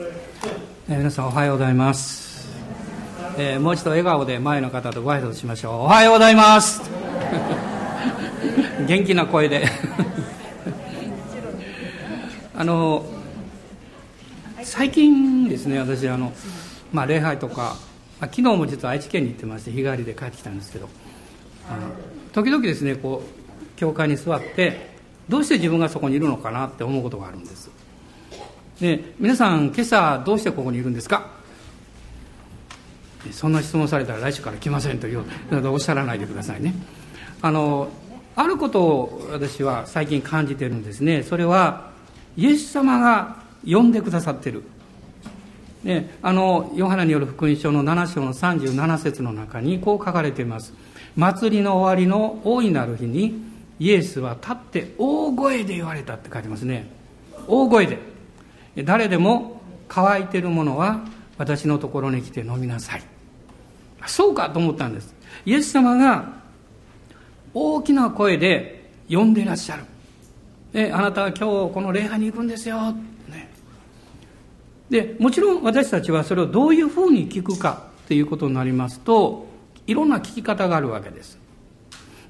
え皆さんおはようございます、えーもう一度笑顔で前の方とご挨拶しましょう。おはようございます。元気な声で。あの最近ですね私あの、まあ、礼拝とか、まあ、昨日も実は愛知県に行ってまして日帰りで帰ってきたんですけどあの時々ですねこう教会に座ってどうして自分がそこにいるのかなって思うことがあるんです。で皆さん今朝どうしてここにいるんですか？そんな質問されたら来週から来ませんというおっしゃらないでくださいね。あのあることを私は最近感じてるんですね。それはイエス様が呼んでくださってる。ね、あのヨハネによる福音書の7章の37節の中にこう書かれています。祭りの終わりの大いなる日にイエスは立って大声で言われたって書いてますね。大声で。誰でも乾いてるものは私のところに来て飲みなさい。そうかと思ったんです。イエス様が大きな声で呼んでいらっしゃる。であなたは今日この礼拝に行くんですよ、ね、でもちろん私たちはそれをどういうふうに聞くかということになりますといろんな聞き方があるわけです。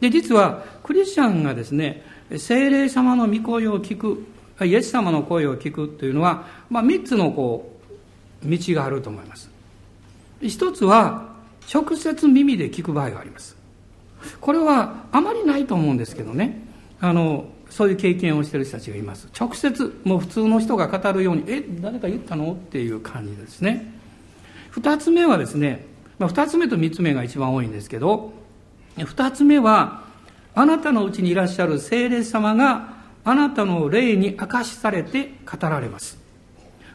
で実はクリスチャンがですね精霊様の御声を聞くイエス様の声を聞くというのは、まあ、3つのこう道があると思います。一つは直接耳で聞く場合があります。これはあまりないと思うんですけどね。あのそういう経験をしている人たちがいます。直接もう普通の人が語るようにえ誰か言ったの？っていう感じですね。二つ目はですね、まあ、二つ目と三つ目が一番多いんですけど二つ目はあなたのうちにいらっしゃる聖霊様があなたの霊に明かしされて語られます。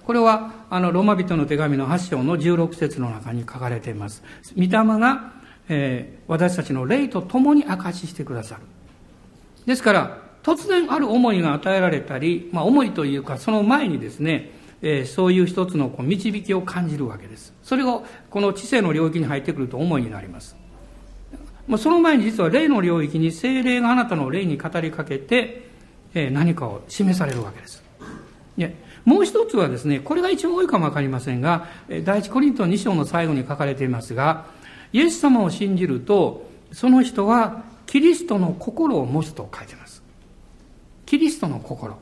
これはあのローマ人の手紙の8章の16節の中に書かれています。御霊が、えー、私たちの霊と共に明かししてくださる。ですから突然ある思いが与えられたり、まあ、思いというかその前にですね、えー、そういう一つのこう導きを感じるわけです。それがこの知性の領域に入ってくると思いになります。まあ、その前に実は霊の領域に精霊があなたの霊に語りかけて、何かを示されるわけです。もう一つはですね、これが一番多いかもわかりませんが、第一コリント2章の最後に書かれていますが、イエス様を信じると、その人はキリストの心を持つと書いています。キリストの心。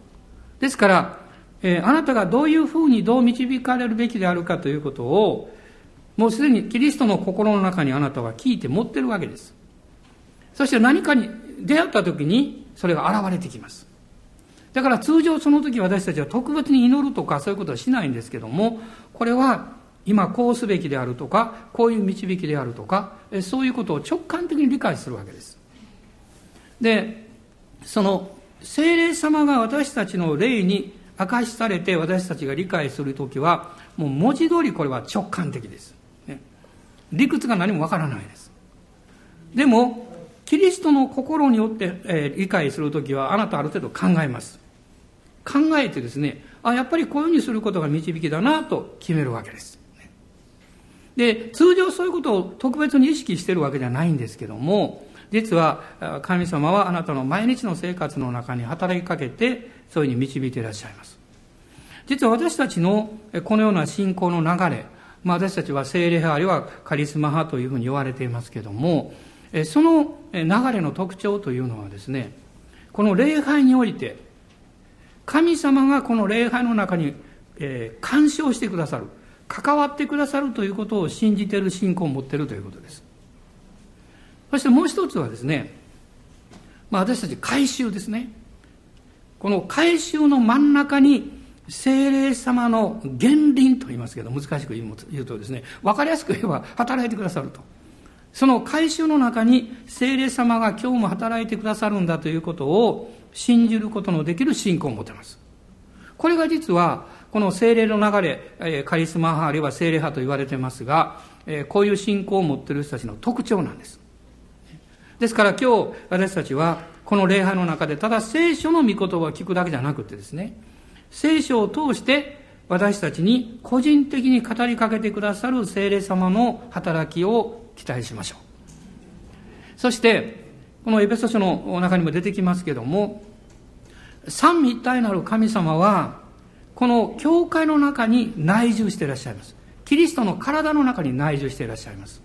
ですから、えー、あなたがどういうふうにどう導かれるべきであるかということを、もうすでにキリストの心の中にあなたは聞いて持ってるわけです。そして何かに出会った時にそれが現れてきます。だから通常その時私たちは特別に祈るとかそういうことはしないんですけども、これは今こうすべきであるとか、こういう導きであるとか、そういうことを直感的に理解するわけです。で、その精霊様が私たちの霊に明かしされて私たちが理解するときは、もう文字通りこれは直感的です。理屈が何もわからないです。でも、キリストの心によって、えー、理解するときは、あなたある程度考えます。考えてですね、あ、やっぱりこういうふうにすることが導きだなと決めるわけです。で、通常そういうことを特別に意識してるわけじゃないんですけども、実は神様はあなたの毎日の生活の中に働きかけて、そういうふうに導いていらっしゃいます。実は私たちのこのような信仰の流れ、まあ、私たちは聖霊派あるいはカリスマ派というふうに言われていますけども、その流れの特徴というのはですね、この礼拝において、神様がこの礼拝の中に、えー、干渉してくださる、関わってくださるということを信じている信仰を持っているということです。そしてもう一つはですね、まあ、私たち改宗ですね。この改宗の真ん中に精霊様の原輪と言いますけど、難しく言うとですね、分かりやすく言えば働いてくださると。その改宗の中に精霊様が今日も働いてくださるんだということを信じることのできる信仰を持てます。これが実は、この精霊の流れ、カリスマ派あるいは精霊派と言われてますが、こういう信仰を持っている人たちの特徴なんです。ですから今日私たちはこの礼拝の中でただ聖書の御言葉を聞くだけじゃなくてですね、聖書を通して私たちに個人的に語りかけてくださる聖霊様の働きを期待しましょう。そして、このエペソ書の中にも出てきますけども、三位一体なる神様は、この教会の中に内住していらっしゃいます。キリストの体の中に内住していらっしゃいます。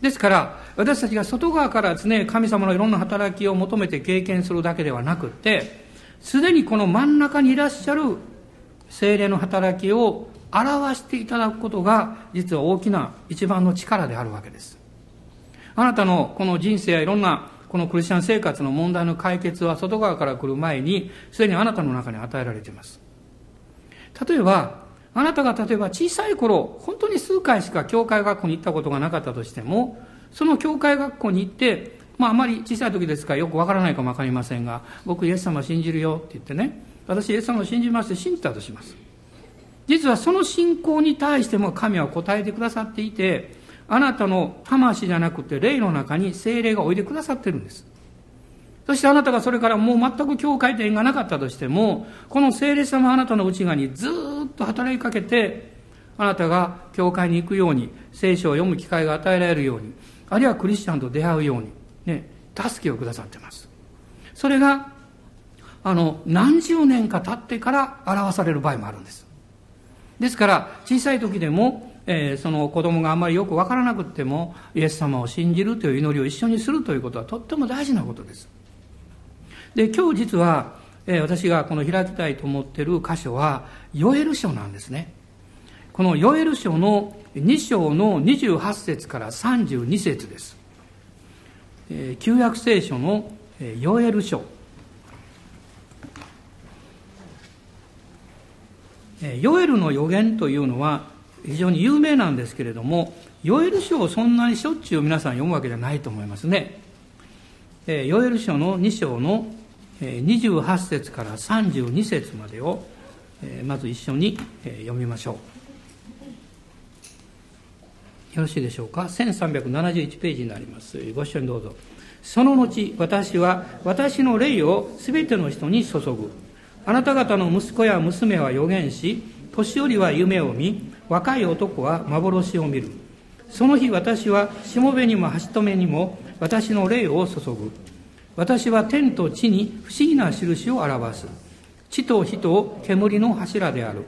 ですから私たちが外側からですね神様のいろんな働きを求めて経験するだけではなくてすでにこの真ん中にいらっしゃる精霊の働きを表していただくことが実は大きな一番の力であるわけです。あなたのこの人生やいろんなこのクリスチャン生活の問題の解決は外側から来る前にすでにあなたの中に与えられています。例えばあなたが例えば小さい頃本当に数回しか教会学校に行ったことがなかったとしてもその教会学校に行ってまああまり小さい時ですからよくわからないかもわかりませんが僕イエス様信じるよって言ってね私イエス様を信じまして信じたとします。実はその信仰に対しても神は答えてくださっていてあなたの魂じゃなくて霊の中に精霊がおいでくださってるんです。そしてあなたがそれからもう全く境界点がなかったとしても、この精霊様あなたの内側にずっと働きかけて、あなたが教会に行くように、聖書を読む機会が与えられるように、あるいはクリスチャンと出会うように、ね、助けをくださってます。それが、あの、何十年か経ってから表される場合もあるんです。ですから、小さい時でも、えー、その子供があんまりよく分からなくてもイエス様を信じるという祈りを一緒にするということはとっても大事なことです。で今日実は、えー、私がこの開きたいと思ってる箇所はヨエル書なんですね。このヨエル書の2章の28節から32節です、えー、旧約聖書のヨエル書。ヨエルの予言というのは非常に有名なんですけれども、ヨエル書をそんなにしょっちゅう皆さん読むわけじゃないと思いますね。えヨエル書の2章の28節から32節までを、えまず一緒に読みましょう。よろしいでしょうか？1371ページになります。ご一緒にどうぞ。その後、私は私の霊をすべての人に注ぐ。あなた方の息子や娘は予言し、年寄りは夢を見、若い男は幻を見る。その日私はしもべにも橋留にも私の霊を注ぐ。私は天と地に不思議な印を表す。地と火と煙の柱である。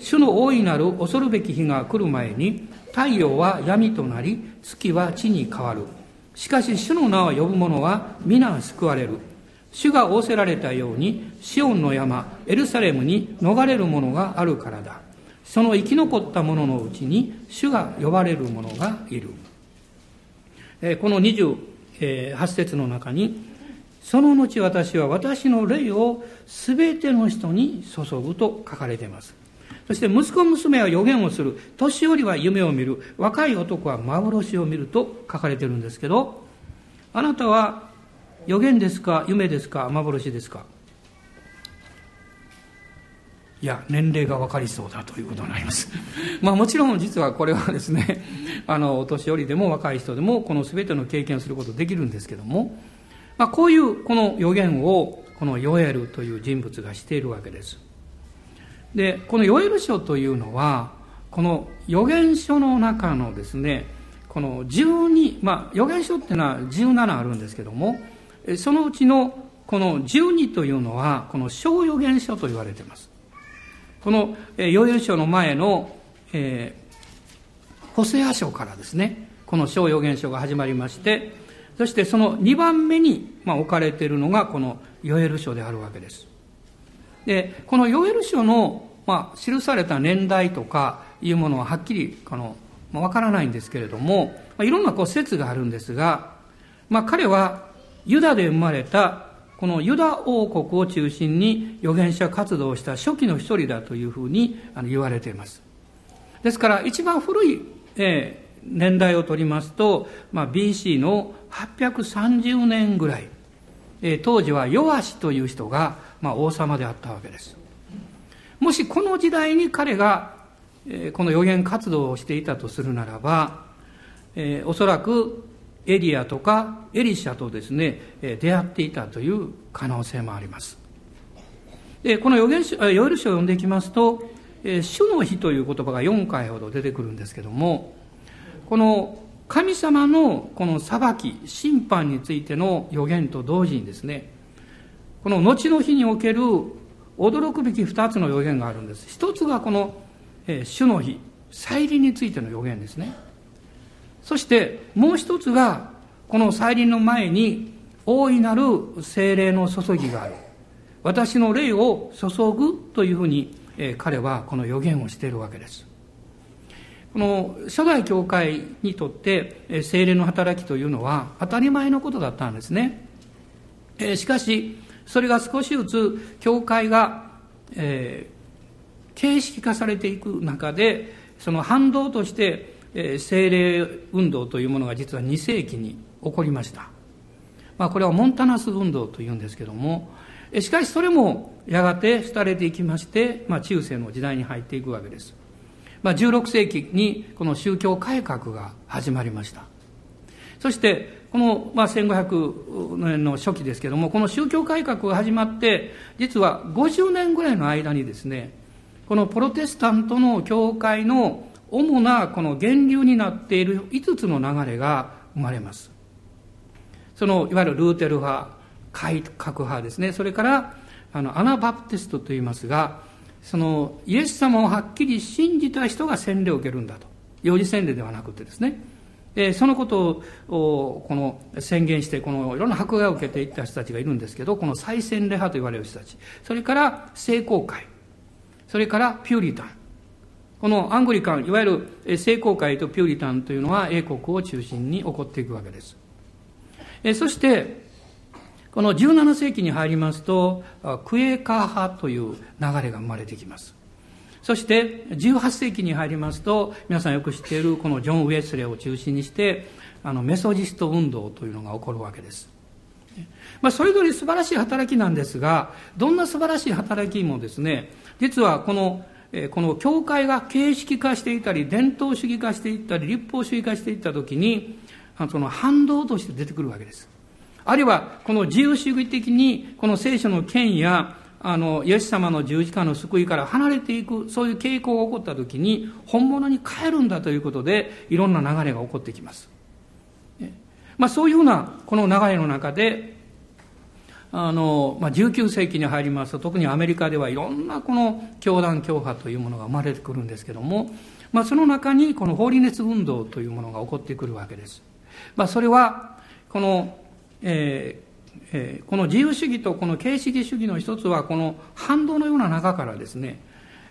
主の大いなる恐るべき日が来る前に、太陽は闇となり、月は地に変わる。しかし主の名を呼ぶ者は皆救われる。主が仰せられたように、シオンの山、エルサレムに逃れる者があるからだ。その生き残った者のうちに主が呼ばれる者がいる。この28節の中に、その後私は私の霊をすべての人に注ぐと書かれています。そして息子娘は予言をする。年寄りは夢を見る。若い男は幻を見ると書かれてるんですけど、あなたは予言ですか夢ですか？幻ですか？いや、年齢が分かりそうだということになります。まあもちろん実はこれはですね、あの、お年寄りでも若い人でもこの全ての経験をすることできるんですけども、まあこういうこの予言をこのヨエルという人物がしているわけです。で、このヨエル書というのは、この予言書の中のですね、この12、まあ予言書っていうのは17あるんですけども、そのうちのこの12というのは、この小予言書と言われています。この、えー、ヨエル書の前の、えー、ホセア書からですね、この小予言書が始まりまして、そしてその2番目に、まあ、置かれているのがこのヨエル書であるわけです。で、このヨエル書の、まあ、記された年代とかいうものははっきり、この、まあ、わからないんですけれども、まあ、いろんなこう説があるんですが、まあ、彼はユダで生まれたこのユダ王国を中心に預言者活動をした初期の一人だというふうに言われています。ですから一番古い、えー、年代を取りますと、まあ、BC の830年ぐらい、えー、当時はヨアシという人が、まあ、王様であったわけです。もしこの時代に彼が、えー、この預言活動をしていたとするならば、え、おそらくエリアとかエリシャとですね、出会っていたという可能性もあります。で、この預言書、ヨエル書を読んでいきますと、主の日という言葉が4回ほど出てくるんですけども、この神様のこの裁き、審判についての予言と同時にですね、この後の日における驚くべき2つの予言があるんです一つがこの、え、主の日再臨についての予言ですねそしてもう一つがこの再臨の前に大いなる精霊の注ぎがある私の霊を注ぐというふうに、えー、彼はこの予言をしているわけですこの初代教会にとって精霊の働きというのは当たり前のことだったんですね。しかし、それが少しずつ教会が、えー、形式化されていく中で、その反動として、えー、精霊運動というものが実は2世紀に起こりました。まあ、これはモンタナス運動というんですけども、しかしそれもやがて廃れていきまして、まあ、中世の時代に入っていくわけです。まあ、16世紀にこの宗教改革が始まりました。そして、この、まあ、1500年の初期ですけども、この宗教改革が始まって、実は50年ぐらいの間にですね、このプロテスタントの教会の主なこの源流になっている5つの流れが生まれます。その、いわゆるルーテル派、改革派ですね。それから、あの、アナバプテストと言いますが、そのイエス様をはっきり信じた人が洗礼を受けるんだと。幼児洗礼ではなくてですね。でそのことをこの宣言してこのいろんな迫害を受けていった人たちがいるんですけどこの再洗礼派と言われる人たち。それから聖公会。それからピューリタン。このアングリカンいわゆる聖公会とピューリタンというのは英国を中心に起こっていくわけですそしてこの17世紀に入りますと、クエーカー派という流れが生まれてきます。そして18世紀に入りますと、皆さんよく知っているこのジョン・ウェスレーを中心にして、あのメソジスト運動というのが起こるわけです。まあ、それぞれ素晴らしい働きなんですが、どんな素晴らしい働きもですね、実はこの、この教会が形式化していたり、伝統主義化していったり、立法主義化していったときに、その反動として出てくるわけです。あるいは、この自由主義的に、この聖書の権や、あの、イエス様の十字架の救いから離れていく、そういう傾向が起こったときに、本物に変えるんだということで、いろんな流れが起こってきます。まあ、そういうふうな、この流れの中で、あの、まあ、19世紀に入りますと、特にアメリカではいろんなこの教団教派というものが生まれてくるんですけども、まあ、その中にこの法理熱運動というものが起こってくるわけです。まあ、それは、このえーえー、この自由主義とこの形式主義の一つはこの反動のような中からですね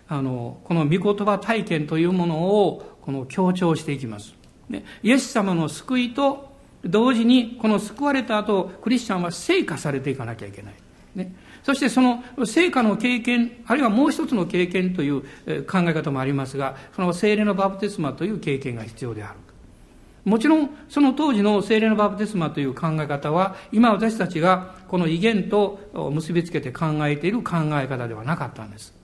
あのこの御言葉体験というものをこの強調していきます、ね、イエス様の救いと同時にこの救われた後クリスチャンは成果されていかなきゃいけない、ね、そしてその成果の経験あるいはもう一つの経験という考え方もありますがその精霊のバプテスマという経験が必要である。もちろん、その当時の精霊のバプテスマという考え方は、今私たちがこの威厳と結びつけて考えている考え方ではなかったんです。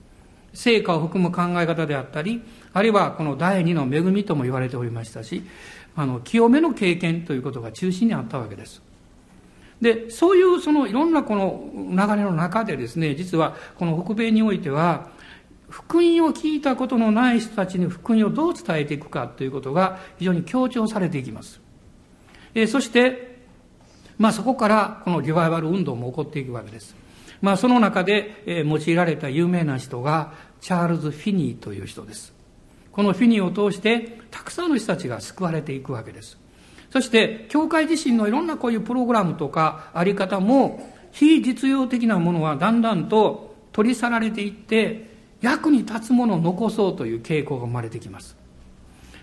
成果を含む考え方であったり、あるいはこの第二の恵みとも言われておりましたし、あの、清めの経験ということが中心にあったわけです。で、そういうそのいろんなこの流れの中でですね、実はこの北米においては、福音を聞いたことのない人たちに福音をどう伝えていくかということが非常に強調されていきます。えそして、まあそこからこのリバイバル運動も起こっていくわけです。まあその中で、え用いられた有名な人がチャールズ・フィニーという人です。このフィニーを通してたくさんの人たちが救われていくわけです。そして、教会自身のいろんなこういうプログラムとかあり方も非実用的なものはだんだんと取り去られていって、役に立つものを残そうという傾向が生まれてきます。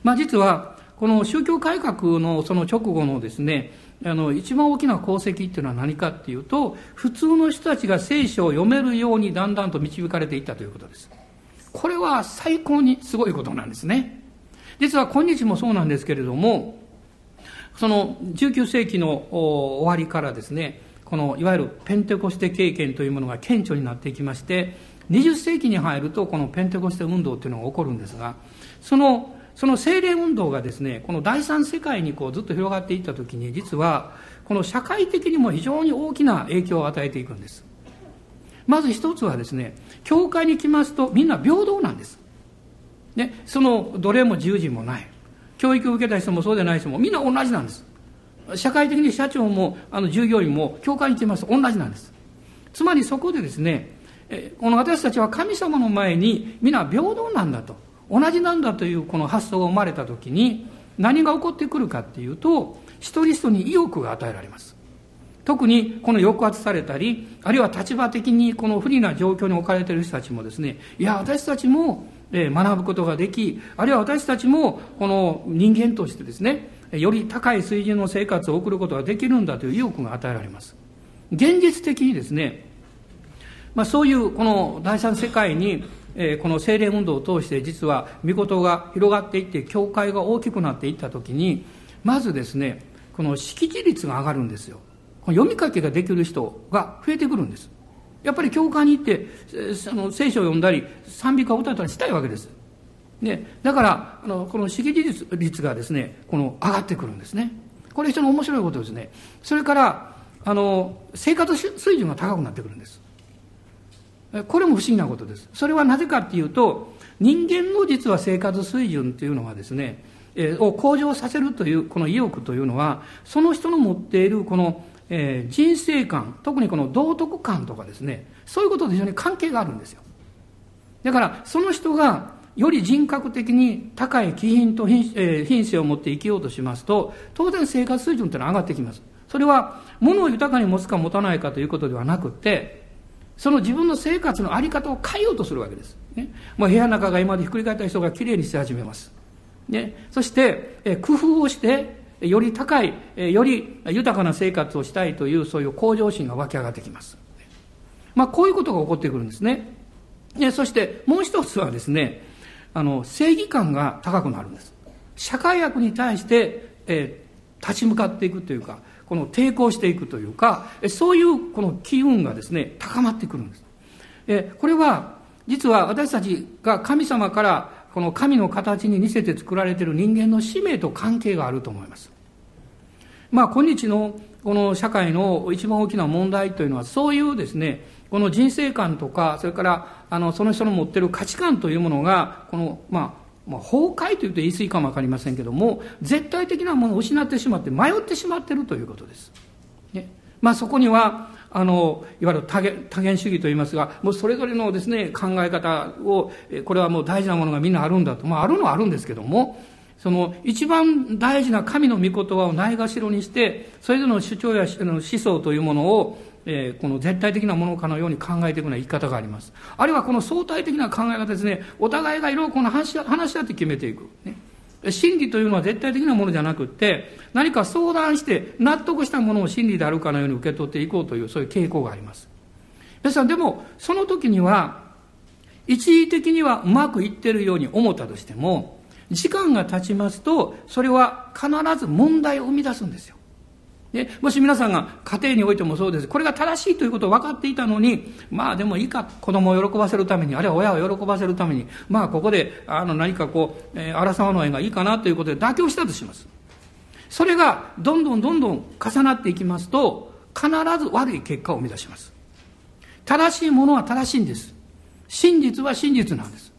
まあ実は、この宗教改革のその直後のですね、あの、一番大きな功績っていうのは何かっていうと、普通の人たちが聖書を読めるようにだんだんと導かれていったということです。これは最高にすごいことなんですね。実は今日もそうなんですけれども、その19世紀の終わりからですね、このいわゆるペンテコステ経験というものが顕著になっていきまして、20世紀に入るとこのペンテコステ運動っていうのが起こるんですがそのその精霊運動がですねこの第三世界にこうずっと広がっていった時に実はこの社会的にも非常に大きな影響を与えていくんですまず一つはですね教会に来ますとみんな平等なんです。ねその奴隷も自由人もない。教育を受けた人もそうでない人もみんな同じなんです。社会的に社長もあの従業員も教会に来ますと同じなんです。つまりそこでですねこの私たちは神様の前に皆平等なんだと。同じなんだというこの発想が生まれた時に何が起こってくるかっていうと一人一人に意欲が与えられます。特にこの抑圧されたりあるいは立場的にこの不利な状況に置かれている人たちもですねいや私たちも学ぶことができあるいは私たちもこの人間としてですねより高い水準の生活を送ることができるんだという意欲が与えられます。現実的にですね、まあ、そういうこの第三世界にこの精霊運動を通して実は御事が広がっていって教会が大きくなっていった時にまずですねこの識字率が上がるんですよ。読み書きができる人が増えてくるんです。やっぱり教会に行って、その聖書を読んだり、賛美歌を歌ったりしたいわけです。ね、だから、あの、この識字率率がですね、この上がってくるんですね。これ非常に面白いことですね。それから、あの、生活水準が高くなってくるんです。これも不思議なことです。それはなぜかっていうと、人間の実は生活水準っていうのはですね、えを向上させるというこの意欲というのは、その人の持っているこのえー、人生観特にこの道徳観とかですねそういうことと非常に関係があるんですよ。だからその人がより人格的に高い気品と品,、えー、品性を持って生きようとしますと当然生活水準というのは上がってきます。それは物を豊かに持つか持たないかということではなくてその自分の生活の在り方を変えようとするわけです、ね、もう部屋の中が今までひっくり返った人がきれいにし始めます、ね、そして、えー、工夫をしてより高い、より豊かな生活をしたいという、そういう向上心が湧き上がってきます。まあ、こういうことが起こってくるんですね。でそしてもう一つはですね、あの、正義感が高くなるんです。社会悪に対して、えー、立ち向かっていくというか、この抵抗していくというか、そういうこの機運がですね、高まってくるんです。えこれは、実は私たちが神様からこの神の形に似せて作られている人間の使命と関係があると思います。まあ今日のこの社会の一番大きな問題というのはそういうですね、この人生観とか、それからあのその人の持ってる価値観というものが、このまあまあ、崩壊というと言い過ぎかもわかりませんけども、絶対的なものを失ってしまって迷ってしまっているということです。ね、まあそこには、あの、いわゆる多元多元主義といいますが、もうそれぞれのですね、考え方を、これはもう大事なものがみんなあるんだと。まあ、あるのはあるんですけども、その一番大事な神の御言葉をないがしろにして、それぞれの主張や思想というものを、えー、この絶対的なものかのように考えていくような言い方があります。あるいはこの相対的な考え方ですね、お互いがいろいろこの話話し合って決めていく。ね真理というのは絶対的なものじゃなくて、何か相談して納得したものを真理であるかのように受け取っていこうという、そういう傾向があります。皆さん、でも、その時には、一時的にはうまくいってるように思ったとしても、時間が経ちますと、それは必ず問題を生み出すんですよ。でもし皆さんが家庭においてもそうです。これが正しいということを分かっていたのに、まあでもいいか、子供を喜ばせるために、あるいは親を喜ばせるために、まあここで、あの何かこう、えー、荒沢の絵がいいかなということで妥協したとします。それがどんどんどんどん重なっていきますと、必ず悪い結果を生み出します。正しいものは正しいんです。真実は真実なんです。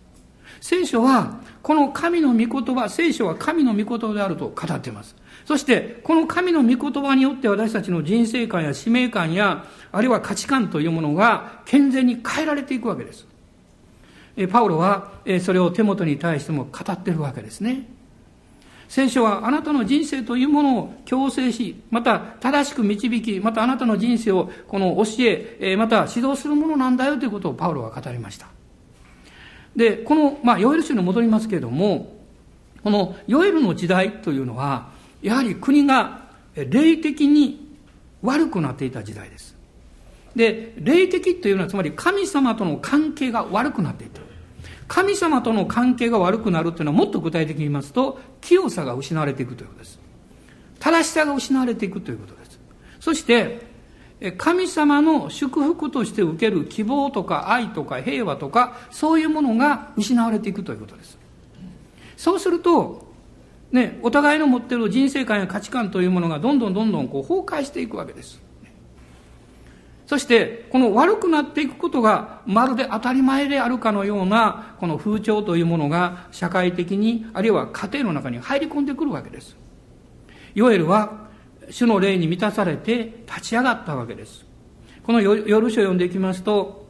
聖書は、この神の御言葉、聖書は神の御言葉であると語っています。そして、この神の御言葉によって私たちの人生観や使命感や、あるいは価値観というものが健全に変えられていくわけです。パウロはそれを手元に対しても語っているわけですね。聖書はあなたの人生というものを強制し、また正しく導き、またあなたの人生をこの教え、また指導するものなんだよということをパウロは語りました。で、この、まあ、ヨエル書に戻りますけれども、このヨエルの時代というのは、やはり国が霊的に悪くなっていた時代です。で、霊的というのはつまり神様との関係が悪くなっていた。神様との関係が悪くなるというのはもっと具体的に言いますと、清さが失われていくということです。正しさが失われていくということです。そして、神様の祝福として受ける希望とか愛とか平和とか、そういうものが失われていくということです。そうすると、ね、お互いの持っている人生観や価値観というものがどんどんどんどんこう崩壊していくわけです。そして、この悪くなっていくことがまるで当たり前であるかのような、この風潮というものが社会的に、あるいは家庭の中に入り込んでくるわけです。ヨエルは、主の霊に満たされて立ち上がったわけです。この夜書を読んでいきますと、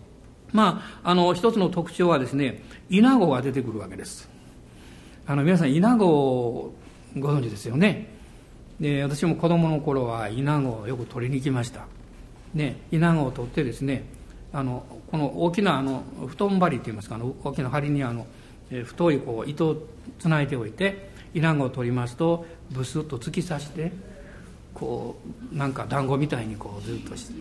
まあ、あの、一つの特徴はですね、イナゴが出てくるわけです。あの、皆さん、イナゴご存知ですよね？で、私も子供の頃はイナゴをよく取りに行きました。ね、イナゴを取ってですね、あの、この大きなあの、布団針っていいますか、あの、大きな針にあの、え太いこう糸をつないでおいて、イナゴを取りますと、ブスッと突き刺して、こう、なんか団子みたいにこうずっとして、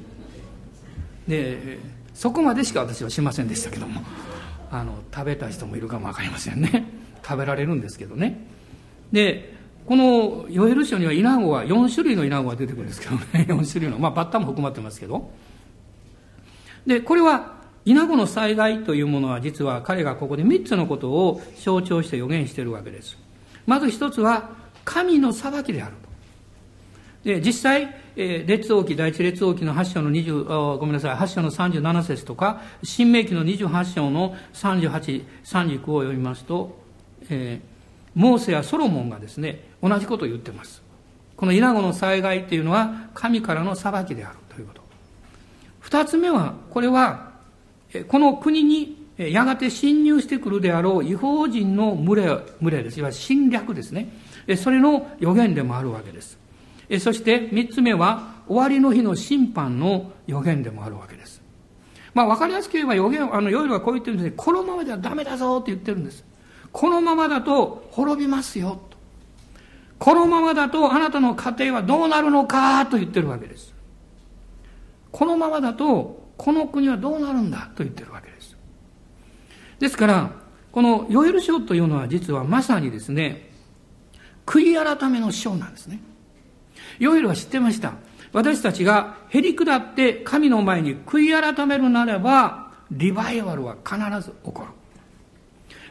で、そこまでしか私はしませんでしたけども あの食べた人もいるかも分かりませんね。食べられるんですけどね。でこのヨエル書にはイナゴは4種類のイナゴが出てくるんですけどね。4種類のまあバッタも含まってますけど。でこれはイナゴの災害というものは実は彼がここで3つのことを象徴して予言しているわけです。まず1つは神の裁きであると。で実際え、列王記、第一列王記の8章の20、ごめんなさい、8章の37節とか、新明記の28章の38、39を読みますと、えー、モーセやソロモンがですね、同じことを言ってます。この稲子の災害っていうのは、神からの裁きであるということ。二つ目は、これは、この国にやがて侵入してくるであろう違法人の群れ、群れです。いわゆる侵略ですね。それの予言でもあるわけです。そして三つ目は終わりの日の審判の予言でもあるわけです。まあ分かりやすく言えば予言、あの、ヨイルはこう言ってるんですね。このままではダメだぞって言ってるんです。このままだと滅びますよと。このままだとあなたの家庭はどうなるのかと言ってるわけです。このままだとこの国はどうなるんだと言ってるわけです。ですから、このヨエル書というのは実はまさにですね、悔い改めの書なんですね。ヨエルは知ってました。私たちがへり下って神の前に悔い改めるならば、リバイバルは必ず起こる。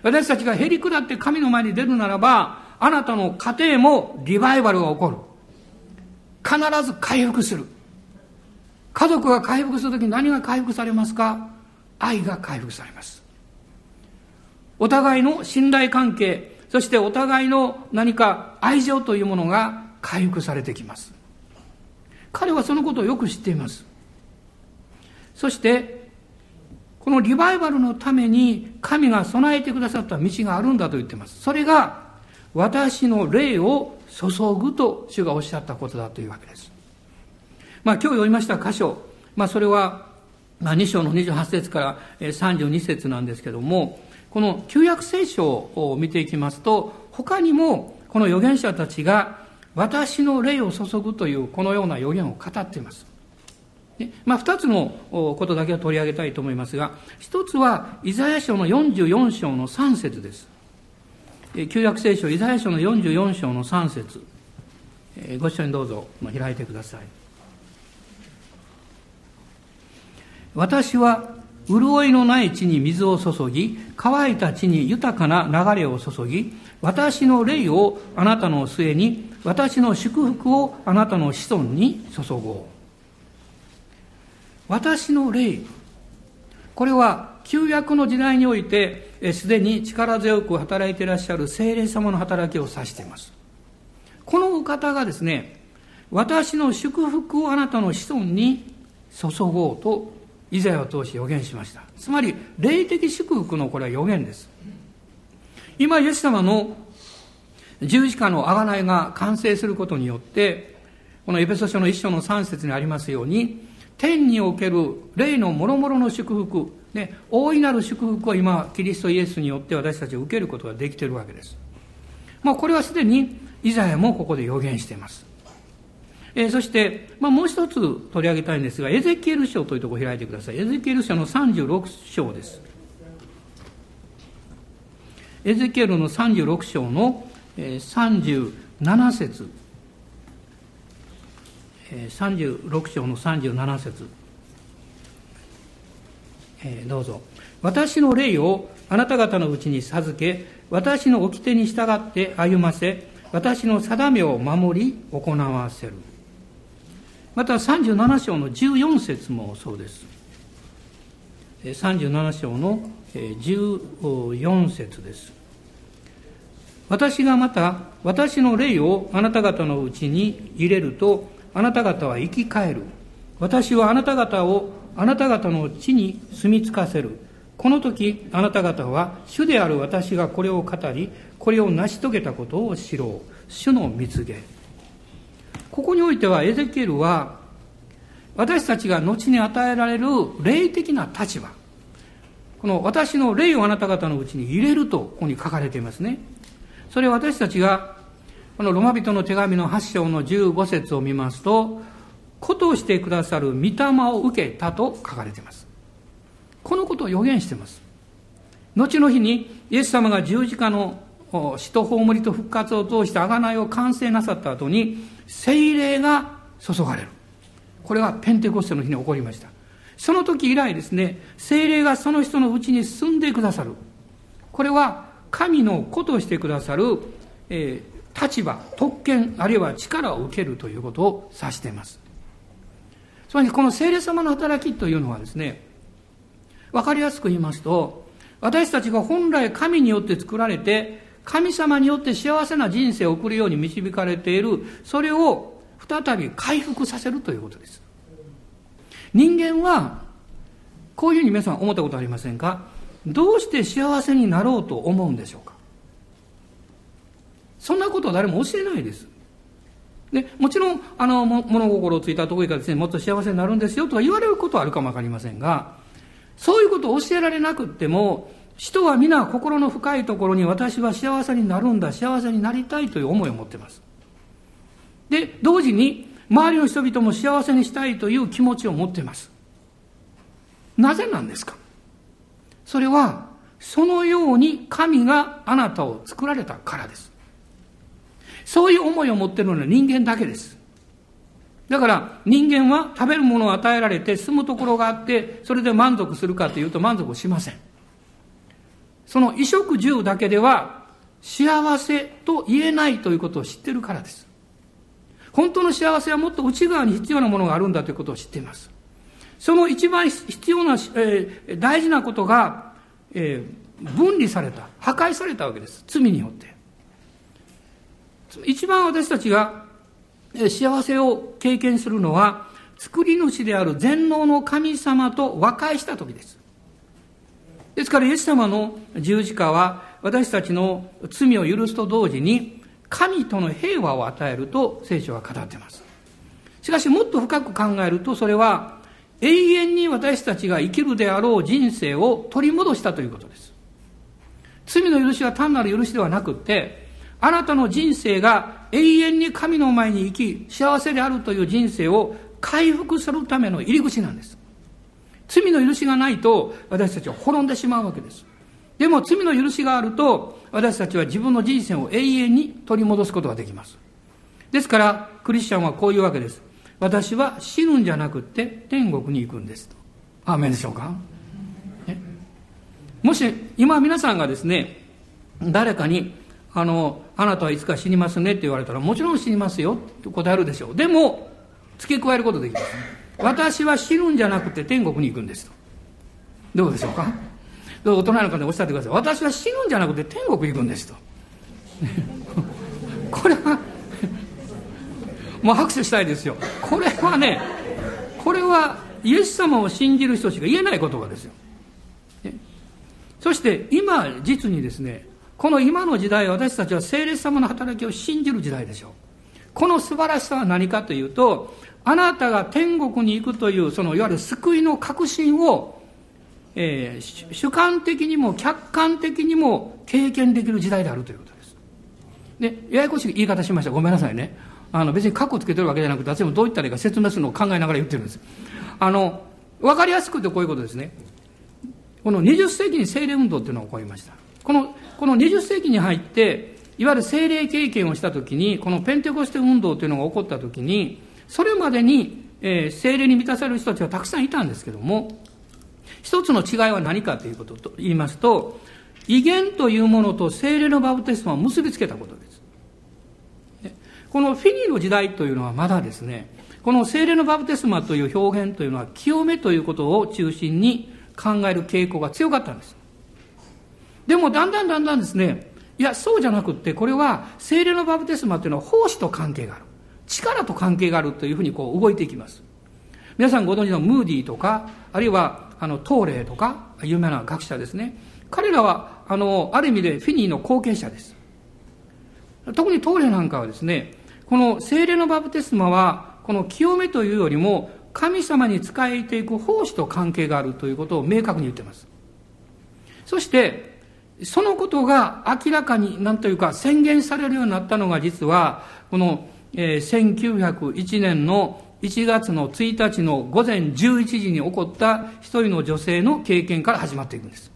私たちがへり下って神の前に出るならば、あなたの家庭もリバイバルが起こる。必ず回復する。家族が回復するときに何が回復されますか？愛が回復されます。お互いの信頼関係、そしてお互いの何か愛情というものが回復されてきます。彼はそのことをよく知っています。そして、このリバイバルのために神が備えてくださった道があるんだと言っています。それが、私の霊を注ぐと主がおっしゃったことだというわけです。まあ今日読みました箇所、まあそれは、ま2章の28節から32節なんですけども、この旧約聖書を見ていきますと、他にもこの預言者たちが私の霊を注ぐというこのような予言を語っています。まあ、二つのことだけを取り上げたいと思いますが、一つは、イザヤ書の44章の3節です。旧約聖書、イザヤ書の44章の3節ご一緒にどうぞ開いてください。私は、潤いのない地に水を注ぎ、乾いた地に豊かな流れを注ぎ、私の霊をあなたの末に私の祝福をあなたの子孫に注ごう。私の霊。これは旧約の時代において、すでに力強く働いていらっしゃる精霊様の働きを指しています。このお方がですね、私の祝福をあなたの子孫に注ごうと、イザヤを通して予言しました。つまり、霊的祝福のこれは予言です。今、イエス様の十字架の贖いが完成することによって、このエペソ書の一章の三節にありますように、天における霊の諸々の祝福、ね、大いなる祝福を今、キリストイエスによって私たちは受けることができているわけです。まあ、これはすでにイザヤもここで予言しています。えー、そして、まあ、もう一つ取り上げたいんですが、エゼキエル書というところを開いてください。エゼキエル書の36章です。エゼキエルの36章の37節。36章の37節。どうぞ。私の霊をあなた方のうちに授け私の掟に従って歩ませ私の定めを守り行わせる。また37章の14節もそうです。37章の14節です。私がまた私の霊をあなた方のうちに入れるとあなた方は生き返る私はあなた方をあなた方の地に住み着かせる。この時、あなた方は、主である私がこれを語り、これを成し遂げたことを知ろう。主の蜜げ。ここにおいては、エゼキエルは、私たちが後に与えられる霊的な立場。この私の霊をあなた方のうちに入れると、ここに書かれていますね。それ私たちが、このロマ人の手紙の8章の15節を見ますと、ことをしてくださる御霊を受けたと書かれています。このことを予言しています。後の日にイエス様が十字架の死と葬りと復活を通して贖いを完成なさった後に、精霊が注がれる。これがペンテコステの日に起こりました。その時以来ですね、精霊がその人のうちに住んでくださる。これは神の子としてくださる、えー、立場、特権、あるいは力を受けるということを指しています。つまりこの聖霊様の働きというのはですね、わかりやすく言いますと、私たちが本来神によって作られて、神様によって幸せな人生を送るように導かれている、それを再び回復させるということです。人間は、こういうふうに皆さん思ったことありませんか？どうして幸せになろうと思うんでしょうか？そんなことは誰も教えないです。で、もちろん、あの、物心ついたところからですね、もっと幸せになるんですよとか言われることはあるかもわかりませんが、そういうことを教えられなくっても、人は皆心の深いところに私は幸せになるんだ、幸せになりたいという思いを持ってます。で、同時に、周りの人々も幸せにしたいという気持ちを持っています。なぜなんですか？それは、そのように神があなたを作られたからです。そういう思いを持っているのは人間だけです。だから人間は食べるものを与えられて住むところがあってそれで満足するかというと満足しません。その衣食住だけでは幸せと言えないということを知ってるからです。本当の幸せはもっと内側に必要なものがあるんだということを知っています。その一番必要な、えー、大事なことが、えー、分離された、破壊されたわけです。罪によって。一番私たちが幸せを経験するのは、作り主である全能の神様と和解した時です。ですから、イエス様の十字架は、私たちの罪を許すと同時に、神との平和を与えると聖書は語っています。しかし、もっと深く考えると、それは、永遠に私たちが生きるであろう人生を取り戻したということです。罪の許しは単なる許しではなくて、あなたの人生が永遠に神の前に生き、幸せであるという人生を回復するための入り口なんです。罪の許しがないと、私たちは滅んでしまうわけです。でも罪の許しがあると、私たちは自分の人生を永遠に取り戻すことができます。ですから、クリスチャンはこういうわけです。私は死ぬんじゃなくて天国に行くんですと。アーメンでしょうか？もし、今皆さんがですね、誰かに、あの、あなたはいつか死にますねって言われたら、もちろん死にますよって答えるでしょう。でも、付け加えることできます。ね私は死ぬんじゃなくて天国に行くんですと。どうでしょうか？どう大人の方におっしゃってください。私は死ぬんじゃなくて天国行くんですと。これは、もう拍手したいですよ。これはね、これはイエス様を信じる人しか言えない言葉ですよ。そして今、実にですね、この今の時代、私たちは聖霊様の働きを信じる時代でしょう。この素晴らしさは何かというと、あなたが天国に行くという、そのいわゆる救いの確信を、えー、主観的にも客観的にも経験できる時代であるということです。で、ややこしい言い方しました。ごめんなさいね。あの、別にカッコつけてるわけじゃなくて、私もどう言ったらいいか説明するのを考えながら言ってるんです。あの、わかりやすくてこういうことですね。この20世紀に精霊運動っていうのが起こりました。このこの20世紀に入って、いわゆる精霊経験をしたときに、このペンテコステ運動というのが起こったときに、それまでに、えー、精霊に満たされる人たちはたくさんいたんですけども、一つの違いは何かということと言いますと、威厳というものと精霊のバプテスマを結びつけたことです。このフィニーの時代というのはまだですね、この精霊のバプテスマという表現というのは清めということを中心に考える傾向が強かったんです。でもだんだんだんだんですね、いや、そうじゃなくって、これは精霊のバプテスマというのは奉仕と関係がある。力と関係があるというふうにこう動いていきます。皆さんご存知のムーディーとか、あるいは、あの、トーレーとか、有名な学者ですね。彼らは、あの、ある意味でフィニーの後継者です。特にトーレーなんかはですね、この精霊のバプテスマは、この清めというよりも、神様に仕えていく奉仕と関係があるということを明確に言っています。そして、そのことが明らかに、なんというか宣言されるようになったのが実は、この、えー、1901年の1月の1日の午前11時に起こった一人の女性の経験から始まっていくんです。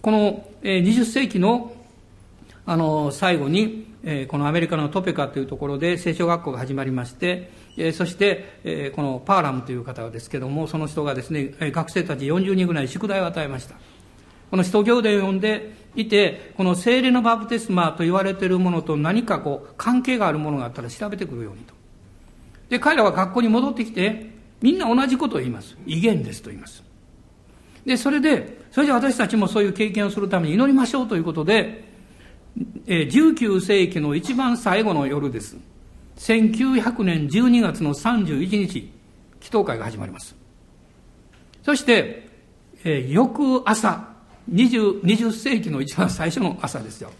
この、えー、20世紀のあの最後に、え、このアメリカのトペカというところで聖書学校が始まりまして、え、そして、え、このパーラムという方ですけどもその人がですね学生たち40人ぐらい宿題を与えました。この使徒行伝を読んでいてこの聖霊のバプテスマと言われているものと何かこう関係があるものがあったら調べてくるようにと。で彼らは学校に戻ってきてみんな同じことを言います。威厳ですと言います。でそれでそれじゃ私たちもそういう経験をするために祈りましょうということで19世紀の一番最後の夜です。1900年12月の31日、祈祷会が始まります。そして、えー、翌朝20、20世紀の一番最初の朝ですよ。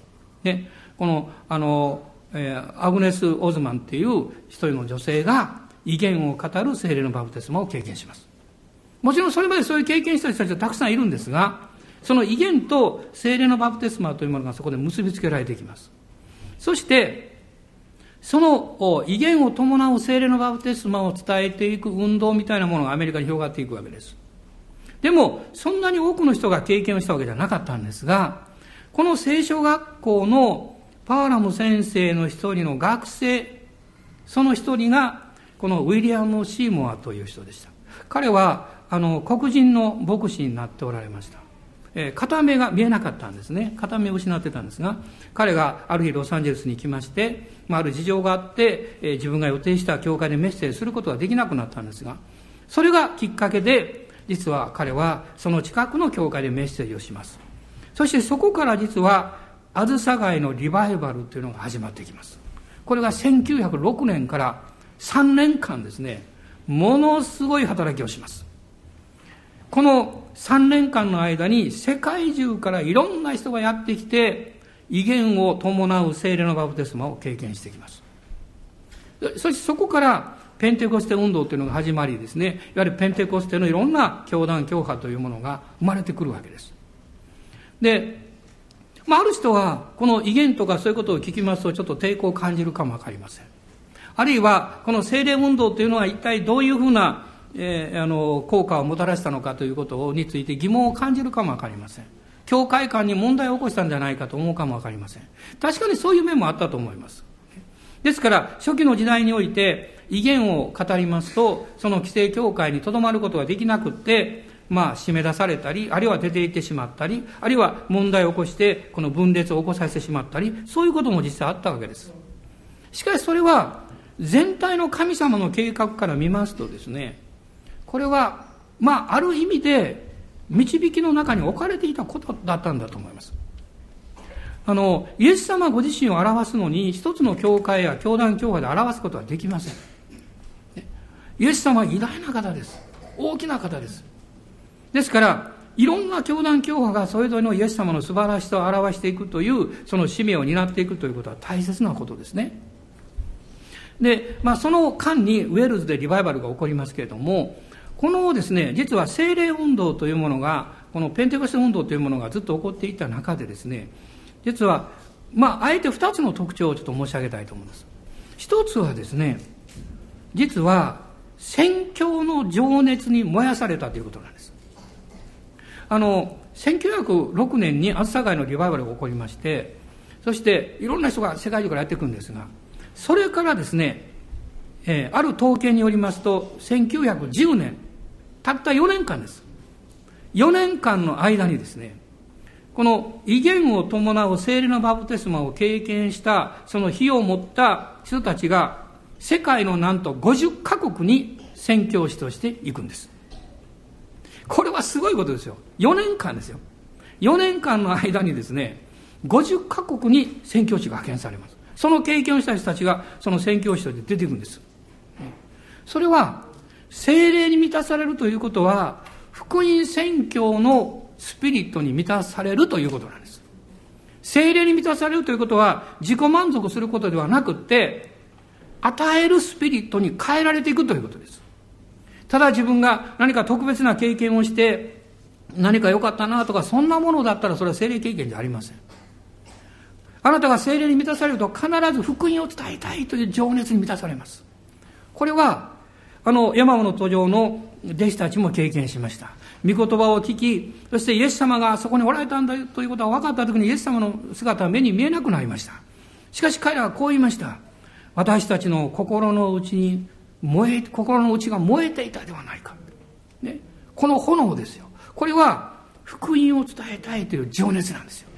ね、この、あの、えー、アグネス・オズマンっていう一人の女性が威厳を語る精霊のバプテスマを経験します。もちろんそれまでそういう経験した人たちはたくさんいるんですが、その威厳と精霊のバプテスマというものがそこで結びつけられていきます。そして、その威厳を伴う精霊のバプテスマを伝えていく運動みたいなものがアメリカに広がっていくわけです。でも、そんなに多くの人が経験をしたわけじゃなかったんですが、この聖書学校のパーラム先生の一人の学生、その一人が、このウィリアム・シーモアという人でした。彼は、あの、黒人の牧師になっておられました。え、片目が見えなかったんですね。片目を失ってたんですが、彼がある日ロサンゼルスに来まして、まあ、ある事情があって、えー、自分が予定した教会でメッセージすることができなくなったんですが、それがきっかけで、実は彼はその近くの教会でメッセージをします。そしてそこから実は、あずさ街のリバイバルというのが始まってきます。これが1906年から3年間ですね、ものすごい働きをします。この3年間の間に世界中からいろんな人がやってきて、威厳を伴う聖霊のバプテスマを経験してきます。そしてそこからペンテコステ運動というのが始まりですね、いわゆるペンテコステのいろんな教団、教派というものが生まれてくるわけです。で、まあ、ある人は、この威厳とかそういうことを聞きますと、ちょっと抵抗を感じるかもわかりません。あるいは、この精霊運動というのは一体どういうふうなえー、あの効果をもたらしたのかということについて疑問を感じるかも分かりません。教会間に問題を起こしたんじゃないかと思うかも分かりません。確かにそういう面もあったと思います。ですから初期の時代において威厳を語りますとその規制教会にとどまることができなくってまあ、締め出されたり、あるいは出て行ってしまったり、あるいは問題を起こして、この分裂を起こさせてしまったり、そういうことも実際あったわけです。しかしそれは、全体の神様の計画から見ますとですね、これは、まあ、ある意味で、導きの中に置かれていたことだったんだと思います。あの、イエス様ご自身を表すのに、一つの教会や教団教会で表すことはできません。イエス様は偉大な方です。大きな方です。ですから、いろんな教団教派がそれぞれのイエス様の素晴らしさを表していくという、その使命を担っていくということは大切なことですね。で、まあ、その間にウェールズでリバイバルが起こりますけれども、このですね、実は精霊運動というものが、このペンテコステ運動というものがずっと起こっていた中でですね、実は、まあ、あえて二つの特徴をちょっと申し上げたいと思います。一つはですね、実は、宣教の情熱に燃やされたということなんです。あの、1906年に梓街のリバイバルが起こりまして、そしていろんな人が世界中からやってくるんですが、それからですね、えー、ある統計によりますと、1910年、たった4年間です。4年間の間にですね、この威厳を伴う聖霊のバプテスマを経験したその火を持った人たちが世界のなんと50カ国に宣教師として行くんです。これはすごいことですよ。4年間ですよ。4年間の間にですね、50カ国に宣教師が派遣されます。その経験をした人たちがその宣教師として出ていくんです。それは精霊に満たされるということは、福音宣教のスピリットに満たされるということなんです。精霊に満たされるということは、自己満足することではなくって、与えるスピリットに変えられていくということです。ただ自分が何か特別な経験をして、何か良かったなとか、そんなものだったらそれは精霊経験じゃありません。あなたが精霊に満たされると必ず福音を伝えたいという情熱に満たされます。これは、あの、山の途上の弟子たちも経験しました。御言葉を聞き、そしてイエス様がそこにおられたんだということが分かった時にイエス様の姿は目に見えなくなりました。しかし彼らはこう言いました。私たちの心の内に燃え、心の内が燃えていたではないか。ね。この炎ですよ。これは福音を伝えたいという情熱なんですよ。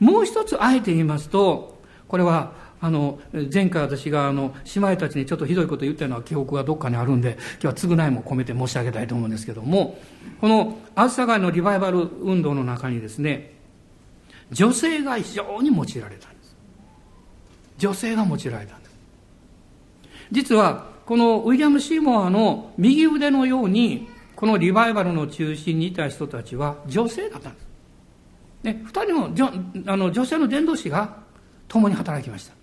もう一つあえて言いますと、これはあの、前回私があの、姉妹たちにちょっとひどいこと言ったのは記憶がどっかにあるんで、今日は償いも込めて申し上げたいと思うんですけども、この、アスサガイのリバイバル運動の中にですね、女性が非常に用いられたんです。女性が用いられたんです。実は、このウィリアム・シーモアの右腕のように、このリバイバルの中心にいた人たちは女性だったんです。ね、二人のあの女性の伝道師が共に働きました。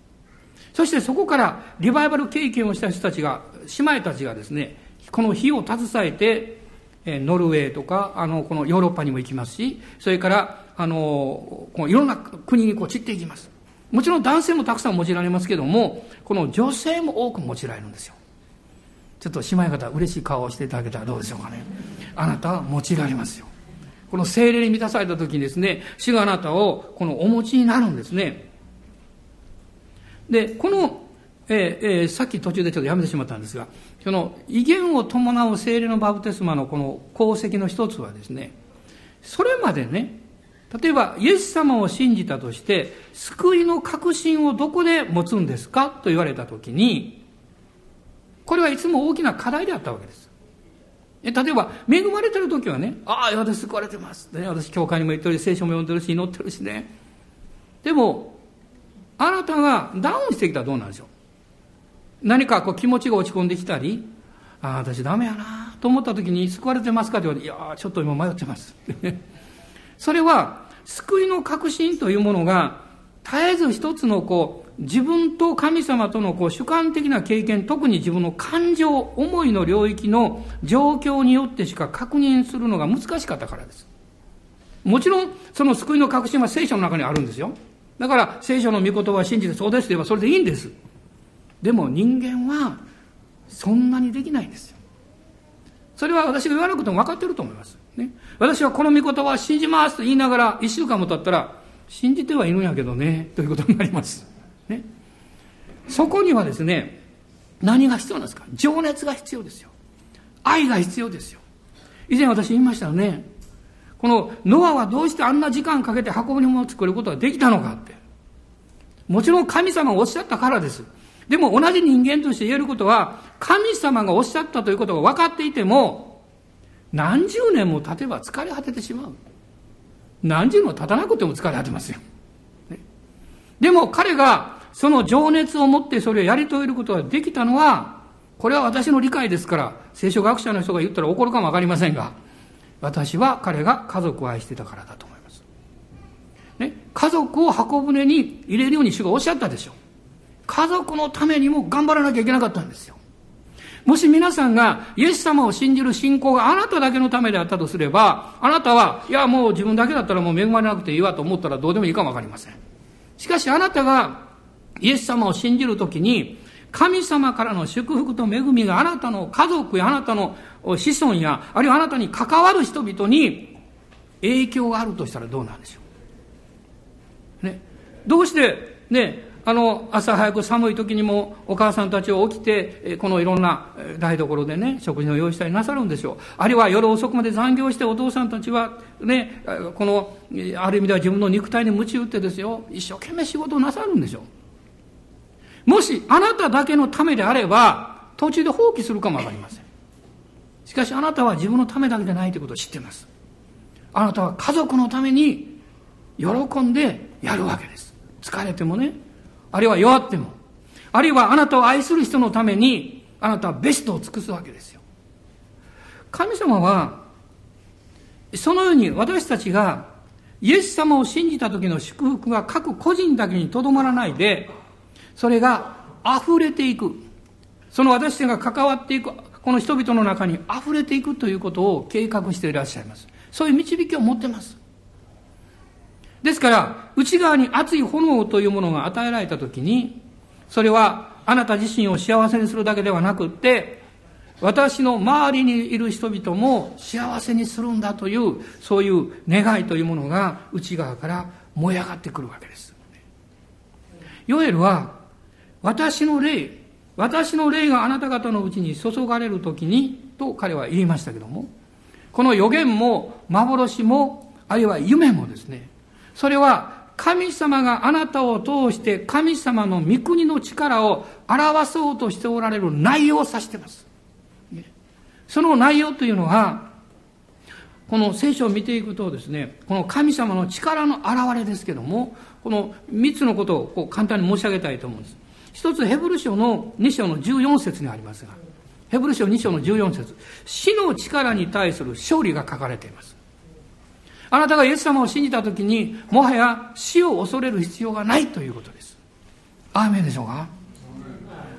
そしてそこからリバイバル経験をした人たちが、姉妹たちがですね、この火を携えて、ノルウェーとか、あの、このヨーロッパにも行きますし、それから、あの、このいろんな国にこう散っていきます。もちろん男性もたくさん用いられますけども、この女性も多く用いられるんですよ。ちょっと姉妹方、嬉しい顔をしていただけたらどうでしょうかね。あなたは用いられますよ。この精霊に満たされた時にですね、主があなたをこのお持ちになるんですね。で、この、えーえー、さっき途中でちょっとやめてしまったんですが、その威厳を伴う精霊のバプテスマのこの功績の一つはですね、それまでね、例えば、イエス様を信じたとして、救いの確信をどこで持つんですかと言われたときに、これはいつも大きな課題であったわけです。例えば、恵まれてる時はね、ああ、私救われてます。ね、私、教会にも行ってるし、聖書も読んでるし、祈ってるしね。でも、あなたがダウンしてきたらどうなんでしょう？何かこう気持ちが落ち込んできたり、ああ、私ダメやなと思った時に救われてますかって言われて、いやちょっと今迷ってます。それは、救いの確信というものが、絶えず一つのこう、自分と神様とのこう主観的な経験、特に自分の感情、思いの領域の状況によってしか確認するのが難しかったからです。もちろん、その救いの確信は聖書の中にあるんですよ。だから聖書の御言葉を信じてそうですと言えばそれでいいんです。でも人間はそんなにできないんですよ。それは私が言わなくても分かってると思います。ね、私はこの御言葉を信じますと言いながら一週間も経ったら信じてはいるんやけどね、ということになります。ね、そこにはですね、何が必要なんですか？情熱が必要ですよ。愛が必要ですよ。以前私言いましたよね。このノアはどうしてあんな時間かけて運ぶ物を作ることができたのかって。もちろん神様がおっしゃったからです。でも同じ人間として言えることは、神様がおっしゃったということが分かっていても、何十年も経てば疲れ果ててしまう。何十年も経たなくても疲れ果てますよ。でも彼がその情熱を持ってそれをやり遂げることができたのは、これは私の理解ですから、聖書学者の人が言ったら怒るかもわかりませんが、私は彼が家族を愛してたからだと思います。ね、家族を箱舟に入れるように主がおっしゃったでしょ。家族のためにも頑張らなきゃいけなかったんですよ。もし皆さんがイエス様を信じる信仰があなただけのためであったとすれば、あなたは、いやもう自分だけだったらもう恵まれなくていいわと思ったらどうでもいいかもわかりません。しかしあなたがイエス様を信じるときに、神様からの祝福と恵みがあなたの家族やあなたの子孫や、あるいはあなたに関わる人々に影響があるとしたらどうなんでしょう？ね。どうして、ね、あの、朝早く寒い時にもお母さんたちを起きて、このいろんな台所でね、食事の用意したりなさるんでしょう。あるいは夜遅くまで残業してお父さんたちは、ね、この、ある意味では自分の肉体に鞭打ってですよ、一生懸命仕事をなさるんでしょう。もしあなただけのためであれば、途中で放棄するかもわかりません。しかしあなたは自分のためだけでないということを知っています。あなたは家族のために喜んでやるわけです。疲れてもね、あるいは弱っても、あるいはあなたを愛する人のために、あなたはベストを尽くすわけですよ。神様は、そのように私たちがイエス様を信じた時の祝福が各個人だけにとどまらないで、それが溢れていく。その私たちが関わっていく、この人々の中に溢れていくということを計画していらっしゃいます。そういう導きを持ってます。ですから、内側に熱い炎というものが与えられたときに、それはあなた自身を幸せにするだけではなくって、私の周りにいる人々も幸せにするんだという、そういう願いというものが内側から燃え上がってくるわけです。ヨエルは、私の霊、私の霊があなた方のうちに注がれるときに、と彼は言いましたけども、この予言も幻も、あるいは夢もですね、それは神様があなたを通して神様の御国の力を表そうとしておられる内容を指しています。その内容というのは、この聖書を見ていくとですね、この神様の力の表れですけども、この3つのことをこう簡単に申し上げたいと思うんです。一つ、ヘブル書の2章の14節にありますが、ヘブル書2章の14節死の力に対する勝利が書かれています。あなたがイエス様を信じたときに、もはや死を恐れる必要がないということです。アーメンでしょうか？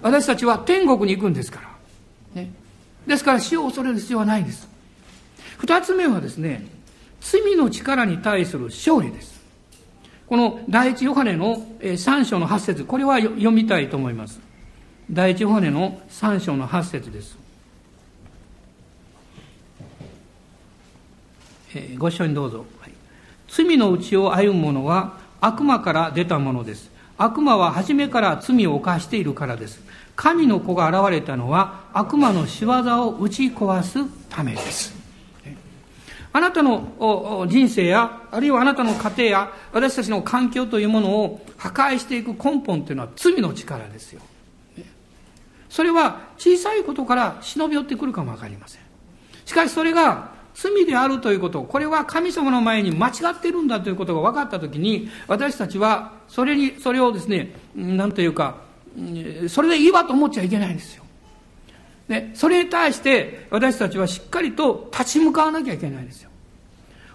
私たちは天国に行くんですから。ね、ですから死を恐れる必要はないんです。二つ目はですね、罪の力に対する勝利です。この第一ヨハネの三章の八節これは読みたいと思います。第一ヨハネの三章の八節です。えご一緒にどうぞ、罪のうちを歩む者は悪魔から出たものです。悪魔は初めから罪を犯しているからです。神の子が現れたのは悪魔の仕業を打ち壊すためです。あなたの人生や、あるいはあなたの家庭や、私たちの環境というものを破壊していく根本というのは罪の力ですよ。それは小さいことから忍び寄ってくるかもわかりません。しかしそれが罪であるということ、これは神様の前に間違っているんだということが分かったときに、私たちはそれに、それをですね、なんというか、それでいいわと思っちゃいけないんですよ。で、それに対して私たちはしっかりと立ち向かわなきゃいけないですよ。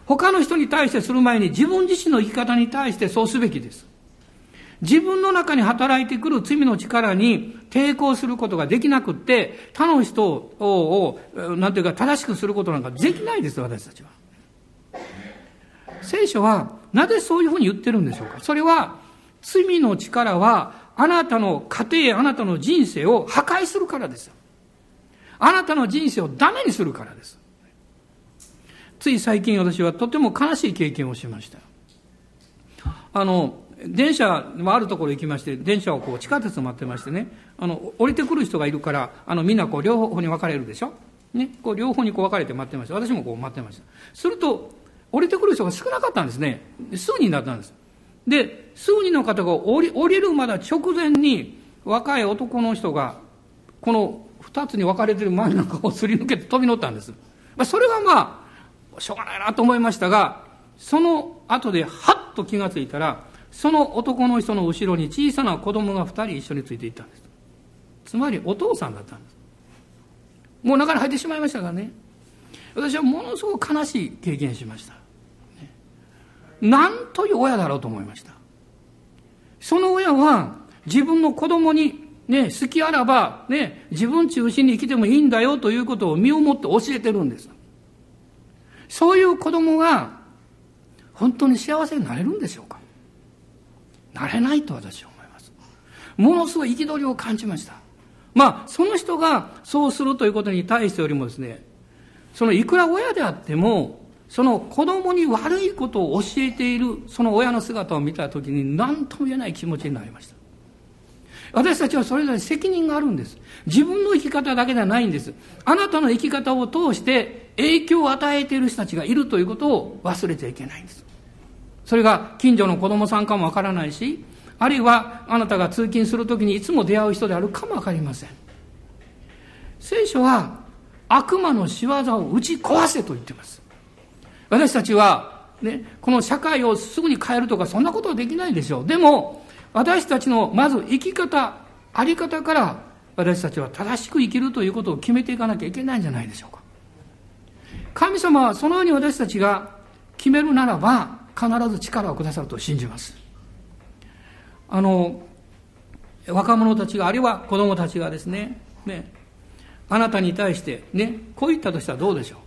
他の人に対してする前に自分自身の生き方に対してそうすべきです。自分の中に働いてくる罪の力に抵抗することができなくって、他の人を、なんていうか正しくすることなんかできないです、私たちは。聖書は、なぜそういうふうに言ってるんでしょうかそれは、罪の力は、あなたの家庭、あなたの人生を破壊するからですよ。あなたの人生をダメにするからです。つい最近私はとても悲しい経験をしました。あの、電車もあるところ行きまして、電車をこう地下鉄待ってましてね、あの、降りてくる人がいるから、あの、みんなこう両方に分かれるでしょ？ね、こう両方にこう分かれて待ってました。私もこう待ってました。すると、降りてくる人が少なかったんですね。数人だったんです。で、数人の方が降り降りるまだ直前に、若い男の人が、この二つに分かれてる真ん中をすり抜けて飛び乗ったんです。まあ、それはまあ、しょうがないなと思いましたが、その後ではっと気がついたら、その男の人の後ろに小さな子供が二人一緒についていったんです。つまりお父さんだったんです。もう中に入ってしまいましたからね。私はものすごく悲しい経験しました。なんという親だろうと思いました。その親は自分の子供にね、好きあらば、ね、自分中心に生きてもいいんだよということを身をもって教えてるんです。そういう子供が本当に幸せになれるんでしょうか？なれないと私は思います。ものすごい憤りを感じました。まあ、その人がそうするということに対してよりもですね、そのいくら親であっても、その子供に悪いことを教えているその親の姿を見たときに何とも言えない気持ちになりました。私たちはそれぞれ責任があるんです。自分の生き方だけではないんです。あなたの生き方を通して影響を与えている人たちがいるということを忘れちゃいけないんです。それが近所の子供さんかもわからないし、あるいはあなたが通勤するときにいつも出会う人であるかもわかりません。聖書は悪魔の仕業を打ち壊せと言っています。私たちは、ね、この社会をすぐに変えるとかそんなことはできないでしょう。でも、私たちのまず生き方、あり方から私たちは正しく生きるということを決めていかなきゃいけないんじゃないでしょうか。神様はそのように私たちが決めるならば必ず力をくださると信じます。あの若者たちがあるいは子供たちがですねねあなたに対してねこう言ったとしたらどうでしょう。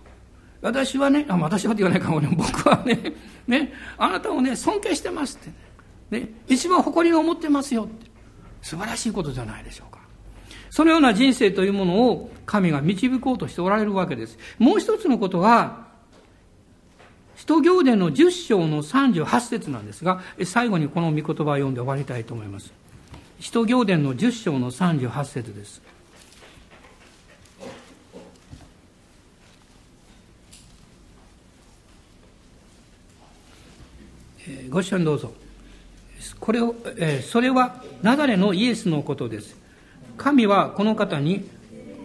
私はねあ私はって言わないかもね僕はねねあなたをね尊敬してますって。ね一番誇りに思ってますよって素晴らしいことじゃないでしょうかそのような人生というものを神が導こうとしておられるわけですもう一つのことは使徒行伝の10章の38節なんですが、最後にこの御言葉を読んで終わりたいと思います。使徒行伝の10章の38節です。ご一緒にどうぞ。これを、えそれは、ナザレのイエスのことです。神はこの方に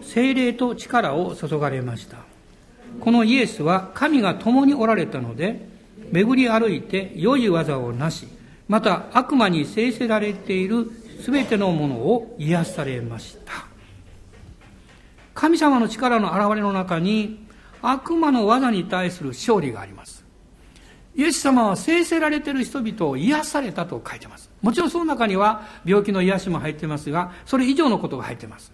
精霊と力を注がれました。このイエスは神が共におられたので、巡り歩いて良い技をなし、また悪魔に制せられているすべてのものを癒されました。神様の力の現れの中に悪魔の技に対する勝利があります。イエス様は制せられている人々を癒されたと書いてます。もちろんその中には病気の癒しも入ってますが、それ以上のことが入ってます。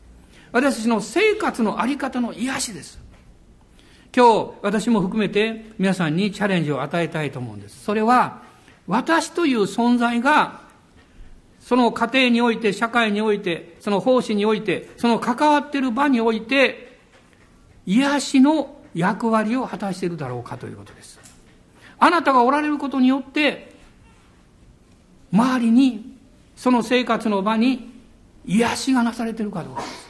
私たちの生活のあり方の癒しです。今日私も含めて皆さんにチャレンジを与えたいと思うんです。それは私という存在がその家庭において、社会において、その奉仕において、その関わっている場において、癒しの役割を果たしているだろうかということです。あなたがおられることによって、周りに、その生活の場に癒しがなされてるかどうかです。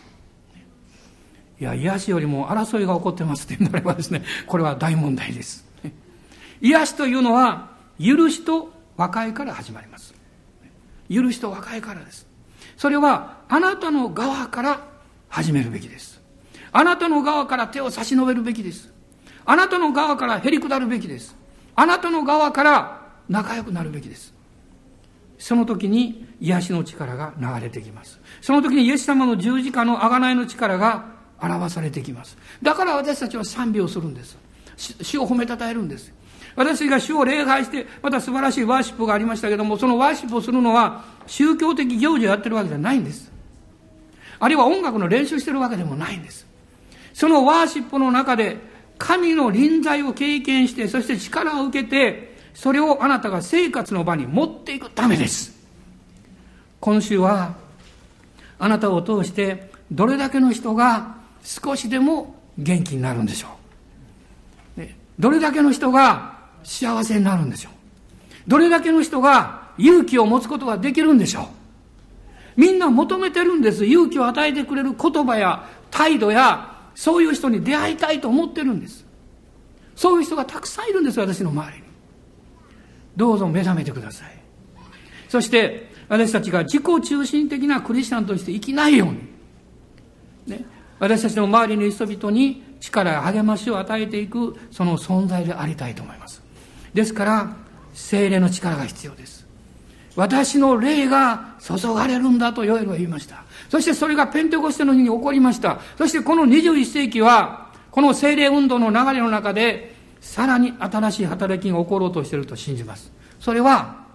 いや、癒しよりも争いが起こってますってなればですね、これは大問題です。癒しというのは、許しと和解から始まります。許しと和解からです。それは、あなたの側から始めるべきです。あなたの側から手を差し伸べるべきです。あなたの側からへり下るべきです。あなたの側から仲良くなるべきです。その時に癒しの力が流れてきます。その時にイエス様の十字架の贖いの力が表されてきます。だから私たちは賛美をするんです。主を褒めたたえるんです。私が主を礼拝して、また素晴らしいワーシップがありましたけども、そのワーシップをするのは宗教的行事をやってるわけじゃないんです。あるいは音楽の練習してるわけでもないんです。そのワーシップの中で、神の臨在を経験して、そして力を受けて、それをあなたが生活の場に持っていくためです。今週は、あなたを通して、どれだけの人が少しでも元気になるんでしょう。どれだけの人が幸せになるんでしょう。どれだけの人が勇気を持つことができるんでしょう。みんな求めてるんです。勇気を与えてくれる言葉や態度や、そういう人に出会いたいと思ってるんです。そういう人がたくさんいるんです、私の周りに。どうぞ目覚めてください。そして、私たちが自己中心的なクリスチャンとして生きないように、ね、私たちの周りの人々に力や励ましを与えていくその存在でありたいと思いますですから精霊の力が必要です私の霊が注がれるんだとヨエルは言いました。そしてそれがペンテコステの日に起こりました。そしてこの21世紀はこの精霊運動の流れの中でさらに新しい働きが起ころうとしていると信じます。それは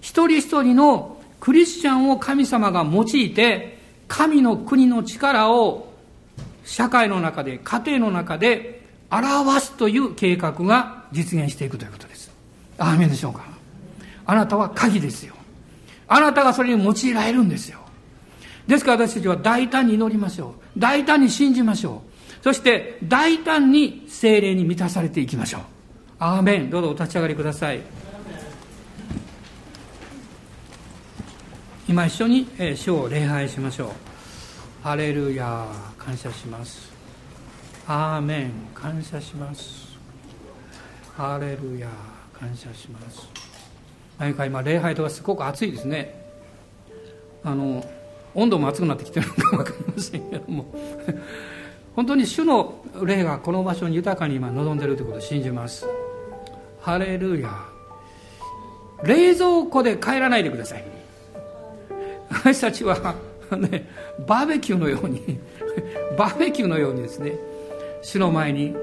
一人一人のクリスチャンを神様が用いて神の国の力を社会の中で、家庭の中で表すという計画が実現していくということです。アーメンでしょうか？あなたは鍵ですよ。あなたがそれに用いられるんですよ。ですから私たちは大胆に祈りましょう。大胆に信じましょう。そして大胆に精霊に満たされていきましょう。アーメン。どうぞお立ち上がりください。今一緒に主を礼拝しましょうハレルヤ感謝しますアーメン感謝しますハレルヤ感謝します何か今礼拝とかすごく暑いですね。あの温度も暑くなってきてるのか分かりませんけども。本当に主の霊がこの場所に豊かに今望んでるということを信じます。ハレルヤ。冷蔵庫で帰らないでください。私たちは、ね、バーベキューのように バーベキューのようにですね主の前に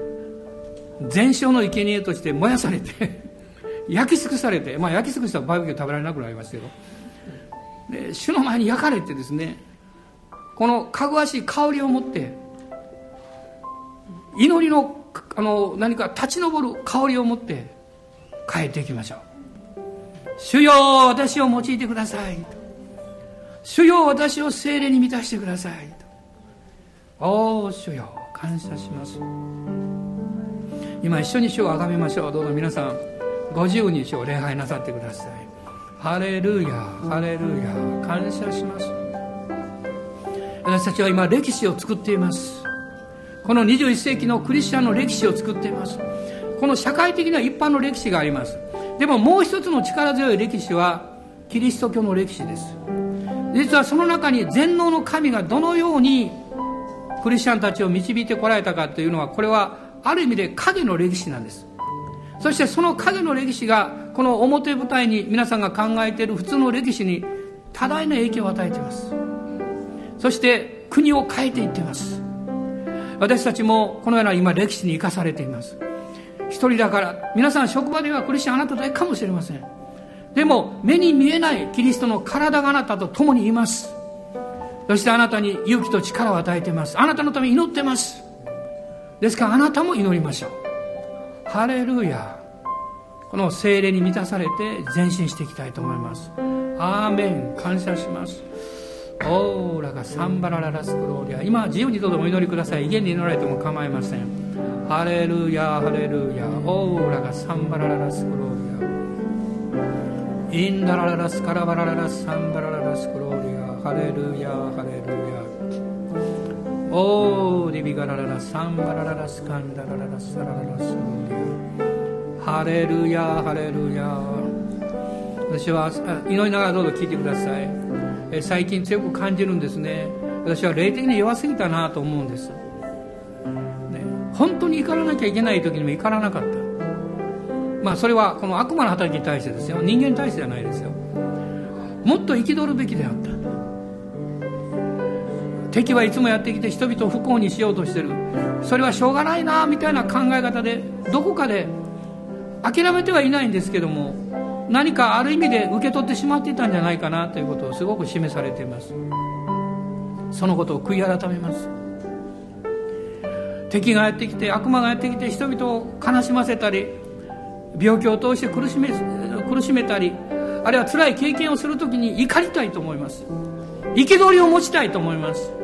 全焼の生贄として燃やされて焼き尽くされて、まあ、焼き尽くしたらバーベキュー食べられなくなりますけど。で主の前に焼かれてですねこのかぐわしい香りを持って祈りのあの何か立ち上る香りを持って帰っていきましょう。主よ私を用いてください。主よ私を精霊に満たしてください。とおお主よ感謝します。今一緒に主をあがめましょう。どうぞ皆さん。ご自由に主を礼拝なさってください。ハレルヤハレルヤ感謝します。私たちは今歴史を作っています。この21世紀のクリスチャンの歴史を作っています。この社会的な一般の歴史があります。でももう一つの力強い歴史はキリスト教の歴史です。実はその中に全能の神がどのようにクリスチャンたちを導いてこられたかというのはこれはある意味で影の歴史なんです。そしてその影の歴史がこの表舞台に皆さんが考えている普通の歴史に多大な影響を与えています。そして国を変えていっています。私たちもこのような今歴史に生かされています。一人だから皆さん職場ではクリスチャンあなただけかもしれません。でも目に見えないキリストの体があなたと共にいます。そしてあなたに勇気と力を与えています。あなたのために祈ってます。ですからあなたも祈りましょう。ハレルヤ。この精霊に満たされて前進していきたいと思います。アーメン。感謝します。オーラがサンバラララスクローリア。今自由にどうぞお祈りください。家に祈られても構いません。ハレルヤハレルヤ。オーラがサンバラララスクローリア。インダラララスカラバラララスサンバラララスクローリア。ハレルヤハレルヤ。オーリビガラララサンバラララスカンダラララサラララスローリアハレルヤハレルヤ。私は祈りながらどうぞ聞いてください。最近強く感じるんですね。私は霊的に弱すぎたなと思うんです、ね、本当に怒らなきゃいけない時にも怒らなかった。まあそれはこの悪魔の働きに対してですよ。人間に対してじゃないですよ。もっと憤るべきであった。敵はいつもやってきて人々を不幸にしようとしてる。それはしょうがないなみたいな考え方でどこかで諦めてはいないんですけども何かある意味で受け取ってしまっていたんじゃないかなということをすごく示されています。そのことを悔い改めます。敵がやってきて悪魔がやってきて人々を悲しませたり病気を通して苦しめ苦しめたりあるいは辛い経験をする時に怒りたいと思います。憤りを持ちたいと思います。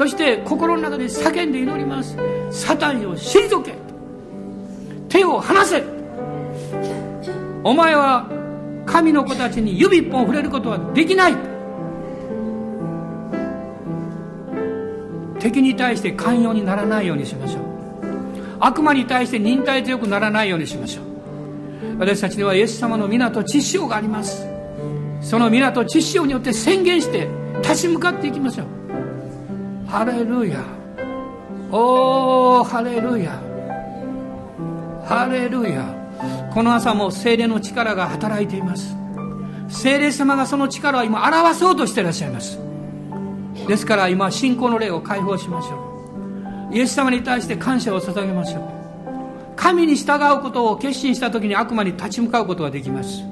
そして心の中で叫んで祈ります。サタンを退け。手を離せ。お前は神の子たちに指一本触れることはできない。敵に対して寛容にならないようにしましょう。悪魔に対して忍耐強くならないようにしましょう。私たちにはイエス様の皆と知潮があります。その皆と知潮によって宣言して立ち向かっていきましょう。ハレルヤおーハレルヤハレルヤこの朝も精霊の力が働いています。精霊様がその力を今表そうとしていらっしゃいます。ですから今信仰の霊を解放しましょう。イエス様に対して感謝を捧げましょう。神に従うことを決心した時に悪魔に立ち向かうことができます。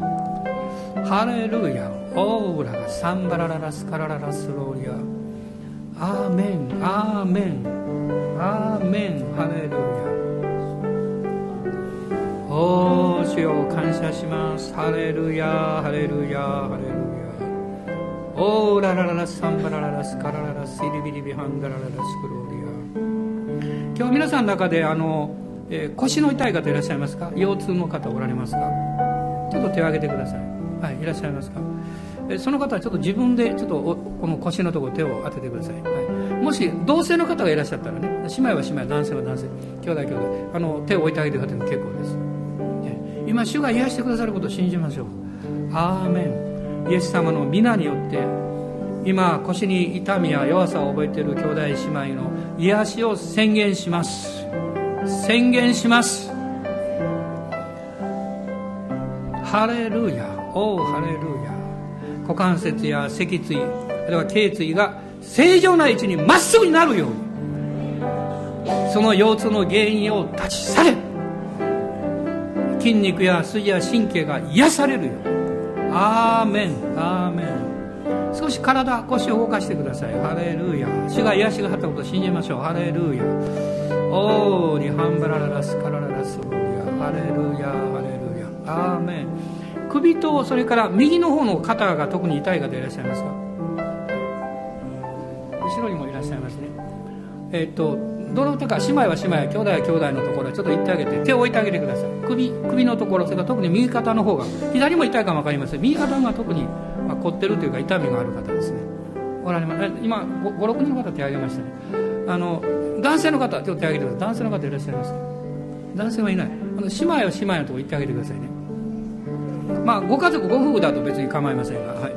ハレルヤオーラがサンバラララスカラララスローリア。アーメンアーメンアーメンハレルヤおー主よ感謝します。ハレルヤハレルヤハレルヤオーララララサンバラララスカラララスイリビリビハンダラララスクローリア今日皆さんの中であの、えー、腰の痛い方いらっしゃいますか？腰痛の方おられますか？ちょっと手を挙げてください。はいいらっしゃいますか？その方はちょっと自分でちょっとこの腰のところ手を当ててください、はい、もし同性の方がいらっしゃったらね姉妹は姉妹男性は男性。兄弟兄弟。あの手を置いてあげてください結構です。今主が癒してくださることを信じましょう。アーメン。イエス様の皆によって今腰に痛みや弱さを覚えている兄弟姉妹の癒しを宣言します。宣言します。ハレルヤ。おおハレルヤ。股関節や脊椎あるいは頸椎が正常な位置にまっすぐになるようにその腰痛の原因を断ち去れ筋肉や筋や神経が癒されるよアーメンアーメン。少し体腰を動かしてください。ハレルヤ。主が癒しがはったことを信じましょう。ハレルヤ。オーリハンバラララスカラララスハレルヤハレルヤ。アーメン。首とそれから右の方の肩が特に痛い方いらっしゃいますか？後ろにもいらっしゃいますね。えっ、とどの手か姉妹は姉妹兄弟は兄弟のところちょっと行ってあげて手を置いてあげてください。首首のところそれから特に右肩の方が左も痛いかも分かりません。右肩が特に、まあ、凝ってるというか痛みがある方ですね。おられます今56人の方手を挙げましたね。あの男性の方手を手を挙げてください。男性の方いらっしゃいますか？男性はいない。あの姉妹は姉妹のところ行ってあげてくださいねまあご家族ご夫婦だと別に構いませんがはい。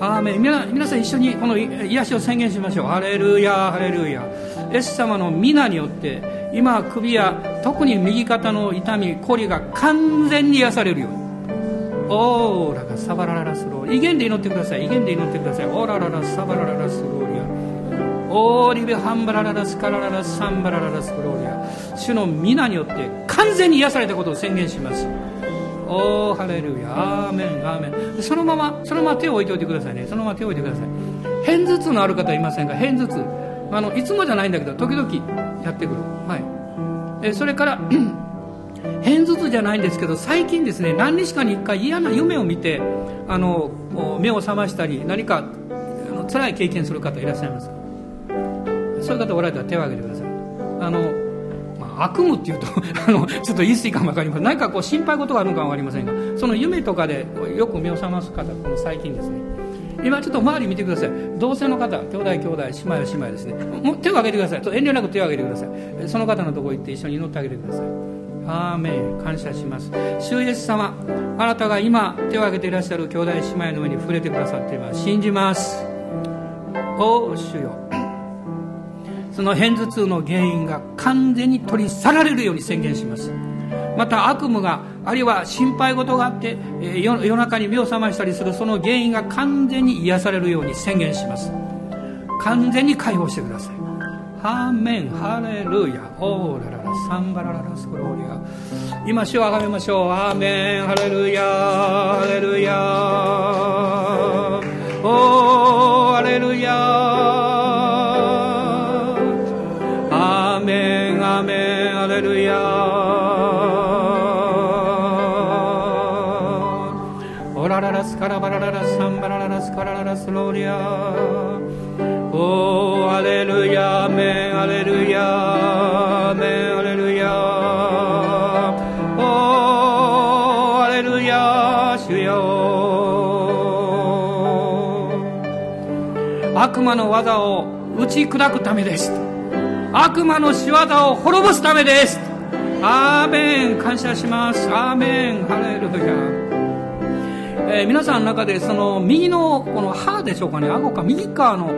アーメン。皆皆さん一緒にこの癒しを宣言しましょう。ハレルヤハレルヤ。エス様の皆によって今首や特に右肩の痛みこりが完全に癒されるように。オーラがサバラララスロー。威厳で祈ってください。威厳で祈ってください。オーラララサバラララスローリア。オーリベハンバラララスカラララサンバラララスローリア。主の皆によって完全に癒されたことを宣言します。おーハレルヤアーメンアーメン。そのままそのまま手を置いておいてくださいね。そのまま手を置いてください。片頭痛のある方いませんか？片頭痛。あのいつもじゃないんだけど時々やってくる。はい。えそれから 片頭痛じゃないんですけど最近ですね何日かに1回嫌な夢を見てあの目を覚ましたり何かあの辛い経験する方いらっしゃいます。そういう方おられたら手を挙げてください。あの悪夢っていうと あのちょっと言い過ぎかも分かりません。何かこう心配事があるのかも分かりませんがその夢とかでよく目を覚ます方この最近ですね。今ちょっと周り見てください。同性の方兄弟兄弟姉妹は姉妹ですね。もう手を挙げてください。遠慮なく手を挙げてください。その方のとこ行って一緒に祈ってあげてください。アーメン。感謝します。主イエス様あなたが今手を挙げていらっしゃる兄弟姉妹の上に触れてくださっています。信じます。おお主よ。その片頭痛の原因が完全に取り去られるように宣言します。また悪夢があるいは心配事があって、えー、夜中に目を覚ましたりするその原因が完全に癒されるように宣言します。完全に解放してください。ハーメン。ハレルヤ。オーラララ。サンバラララ。スクローリア。今主をあがめましょう。アーメン。ハレルヤ。ハレルヤ。オーアメンハレルヤオラララスカラバラララサンバラララスカラララスローリア。おーアレルヤアメンアレルヤアメンアレルヤおーアレルヤ主よ。悪魔の技を打ち砕くためです悪魔の仕業を滅ぼすためです。アーメン。感謝します。アーメン。ハレルヤ、えー、皆さんの中でその右のこの歯でしょうかね。顎か。右側の、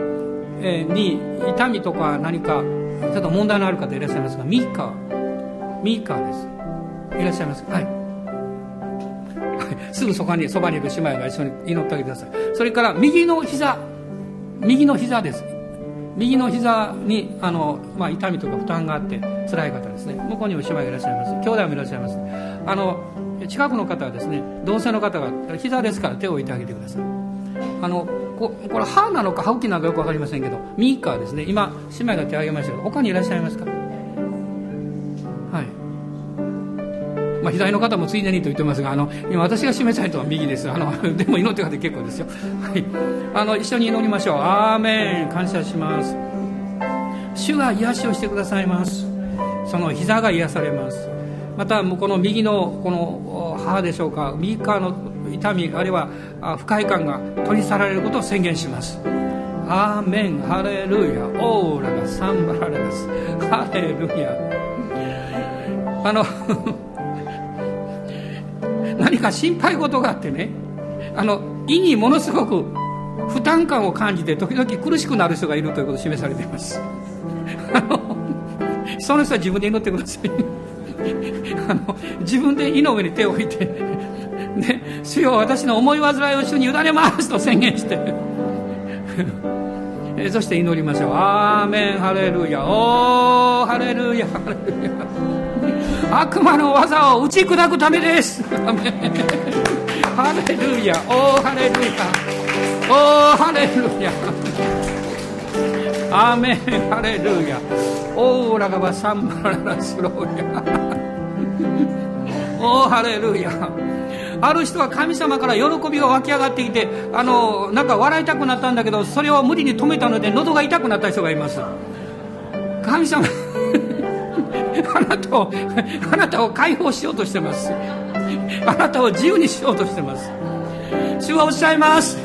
えー、に痛みとか何かちょっと問題のある方いらっしゃいますが。右側。右側です。いらっしゃいます。はい。すぐそこにそばにいる姉妹が一緒に祈ってあげてください。それから右の膝。右の膝です。右の膝にあの、まあ、痛みとか負担があって辛い方ですね。向こうにも姉妹がいらっしゃいます。兄弟もいらっしゃいます。あの近くの方はですね同性の方が膝ですから手を置いてあげてください。あのここれ歯なのか歯茎なのかよく分かりませんけど右側ですね。今姉妹が手を挙げましたけど他にいらっしゃいますか？まあ、左の方もついでにと言ってますがあの今私が示したいとは右です。あの でも祈ってくれて結構ですよ、はい、あの一緒に祈りましょう。アーメン。感謝します。主が癒しをしてくださいます。その膝が癒されます。またこの右のこの歯でしょうか。右側の痛みあるいは不快感が取り去られることを宣言します。アーメン。ハレルヤ。オーラがサンバラレです。ハレルヤ。あの 何か心配事があってねあの胃にものすごく負担感を感じて時々苦しくなる人がいるということを示されています。あのその人は自分で祈ってください。あの自分で胃の上に手を置いてね、主よ私の思い煩いを主に委ねますと宣言して。そして祈りましょう。アーメン。ハレルヤ。おーハレルヤ。ハレルヤ。悪魔の技を打ち砕くためです。ハレルヤ。おーハレルヤ。おーハレルヤ。アーメン。ハレルヤ。オーラガバサンバララスローヤ。おーハレルヤ。ある人は神様から喜びが湧き上がってきてあのなんか笑いたくなったんだけどそれを無理に止めたので喉が痛くなった人がいます。神様。あなたをあなたを解放しようとしてます。あなたを自由にしようとしてます。主はおっしゃいます。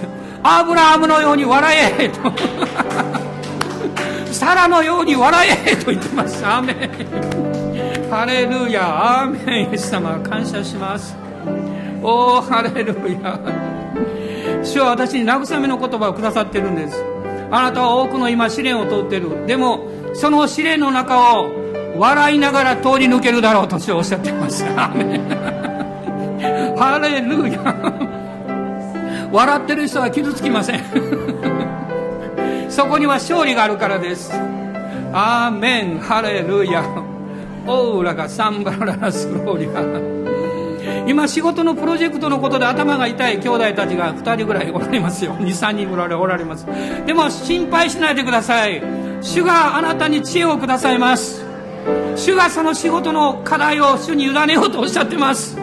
アブラハムのように笑え。と サラのように笑えと言ってます。アーメン。ハレルヤ。アーメン。イエス様感謝します。おおハレルヤ。主は私に慰めの言葉をくださってるんです。あなたは多くの今試練を通ってる。でもその試練の中を笑いながら通り抜けるだろうとおっしゃってます ハレルヤ。笑ってる人は傷つきません。そこには勝利があるからです。アーメン。ハレルヤ。オーラがサンバララスローリア。今仕事のプロジェクトのことで頭が痛い。兄弟たちが2人ぐらいおられますよ。23人ぐらいおられます。でも心配しないでください。主があなたに知恵をくださいます。主がその仕事の課題を主に委ねようとおっしゃってます。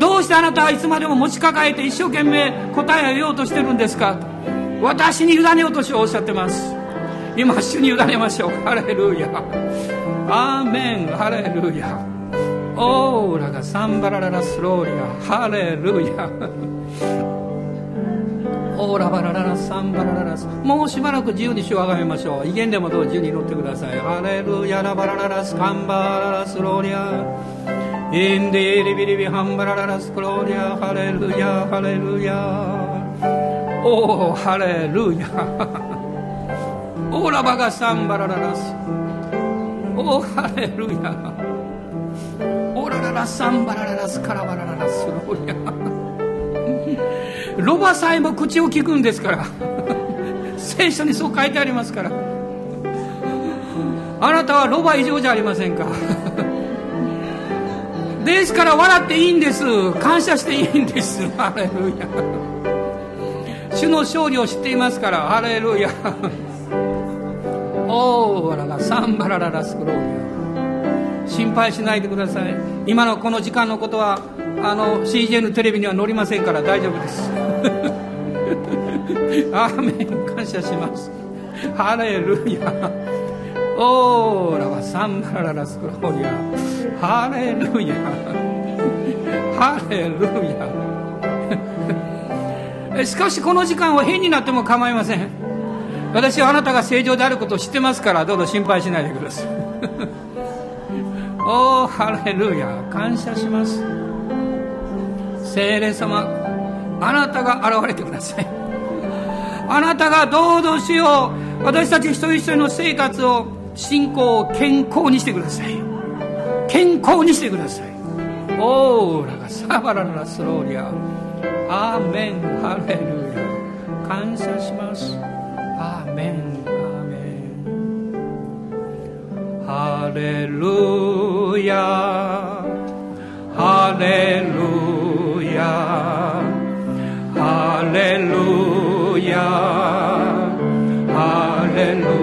どうしてあなたはいつまでも持ち抱えて一生懸命答えを言おうとしてるんですか？私に委ねようとしようおっしゃってます。今主に委ねましょう。ハレルヤ。アーメン。ハレルヤ。オーラがサンバラララスローリア。ハレルヤ。オーラバラララサンバラララスもうしばらく自由に主をあがめましょう。威厳でもどう自由に乗ってください。ハレルヤラバラララスカンバララスローリアインディリビリビハンバラララスクローリアハレルヤハレルヤ。おおハレルヤ。オーラバガサンバラララスおおハレルヤ。オーラララサンバラララスカラバラララスローリアロバさえも口を聞くんですから。聖書にそう書いてありますから。あなたはロバ以上じゃありませんか。ですから笑っていいんです。感謝していいんです。ハレルヤ。主の勝利を知っていますから。ハレルヤ。オーラがサンバラララスクローリア心配しないでください。今のこの時間のことはあの CGN テレビには載りませんから大丈夫です。アーメン感謝します。ハレルヤ。オーラはサンバララスクローリアハレルヤ。ハレルヤ。しかしこの時間は変になっても構いません。私はあなたが正常であることを知ってますからどうぞ心配しないでください。おーハレルヤ。感謝します。聖霊様あなたが現れてください。あなたがどうぞしよう。私たち一人一人の生活を信仰を健康にしてください健康にしてください。オーラがサバララスローリア。アーメン。ハレルヤ。感謝します。アーメン。アメン。ハレルヤ。ハレルヤ。ハレルヤ。レ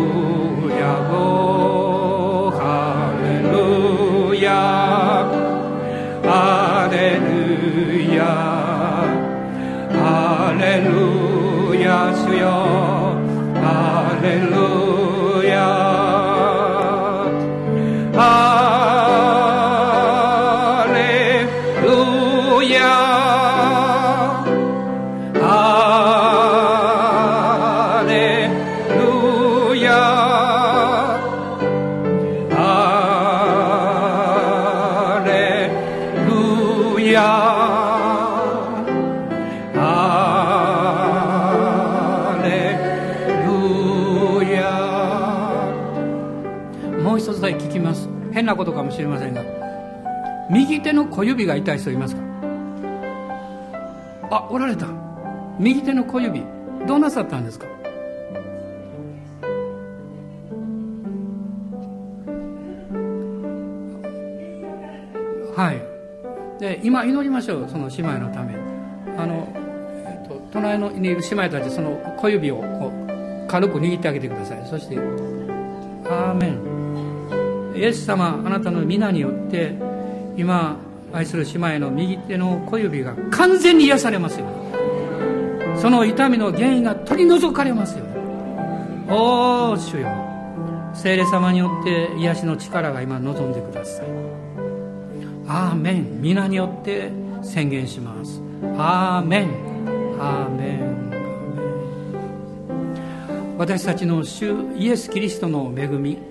もしれませんが右手の小指が痛い人いますか？あおられた。右手の小指どうなさったんですか？はい。で今祈りましょうその姉妹のため。あの、えっと、隣のにいる姉妹たちその小指をこう軽く握ってあげてください。そして「アーメン」イエス様あなたの皆によって今愛する姉妹の右手の小指が完全に癒されますよ。その痛みの原因が取り除かれますよ。おお主よ。聖霊様によって癒しの力が今望んでください。アーメン。皆によって宣言します。アーメン。アーメン。私たちの主イエス・キリストの恵み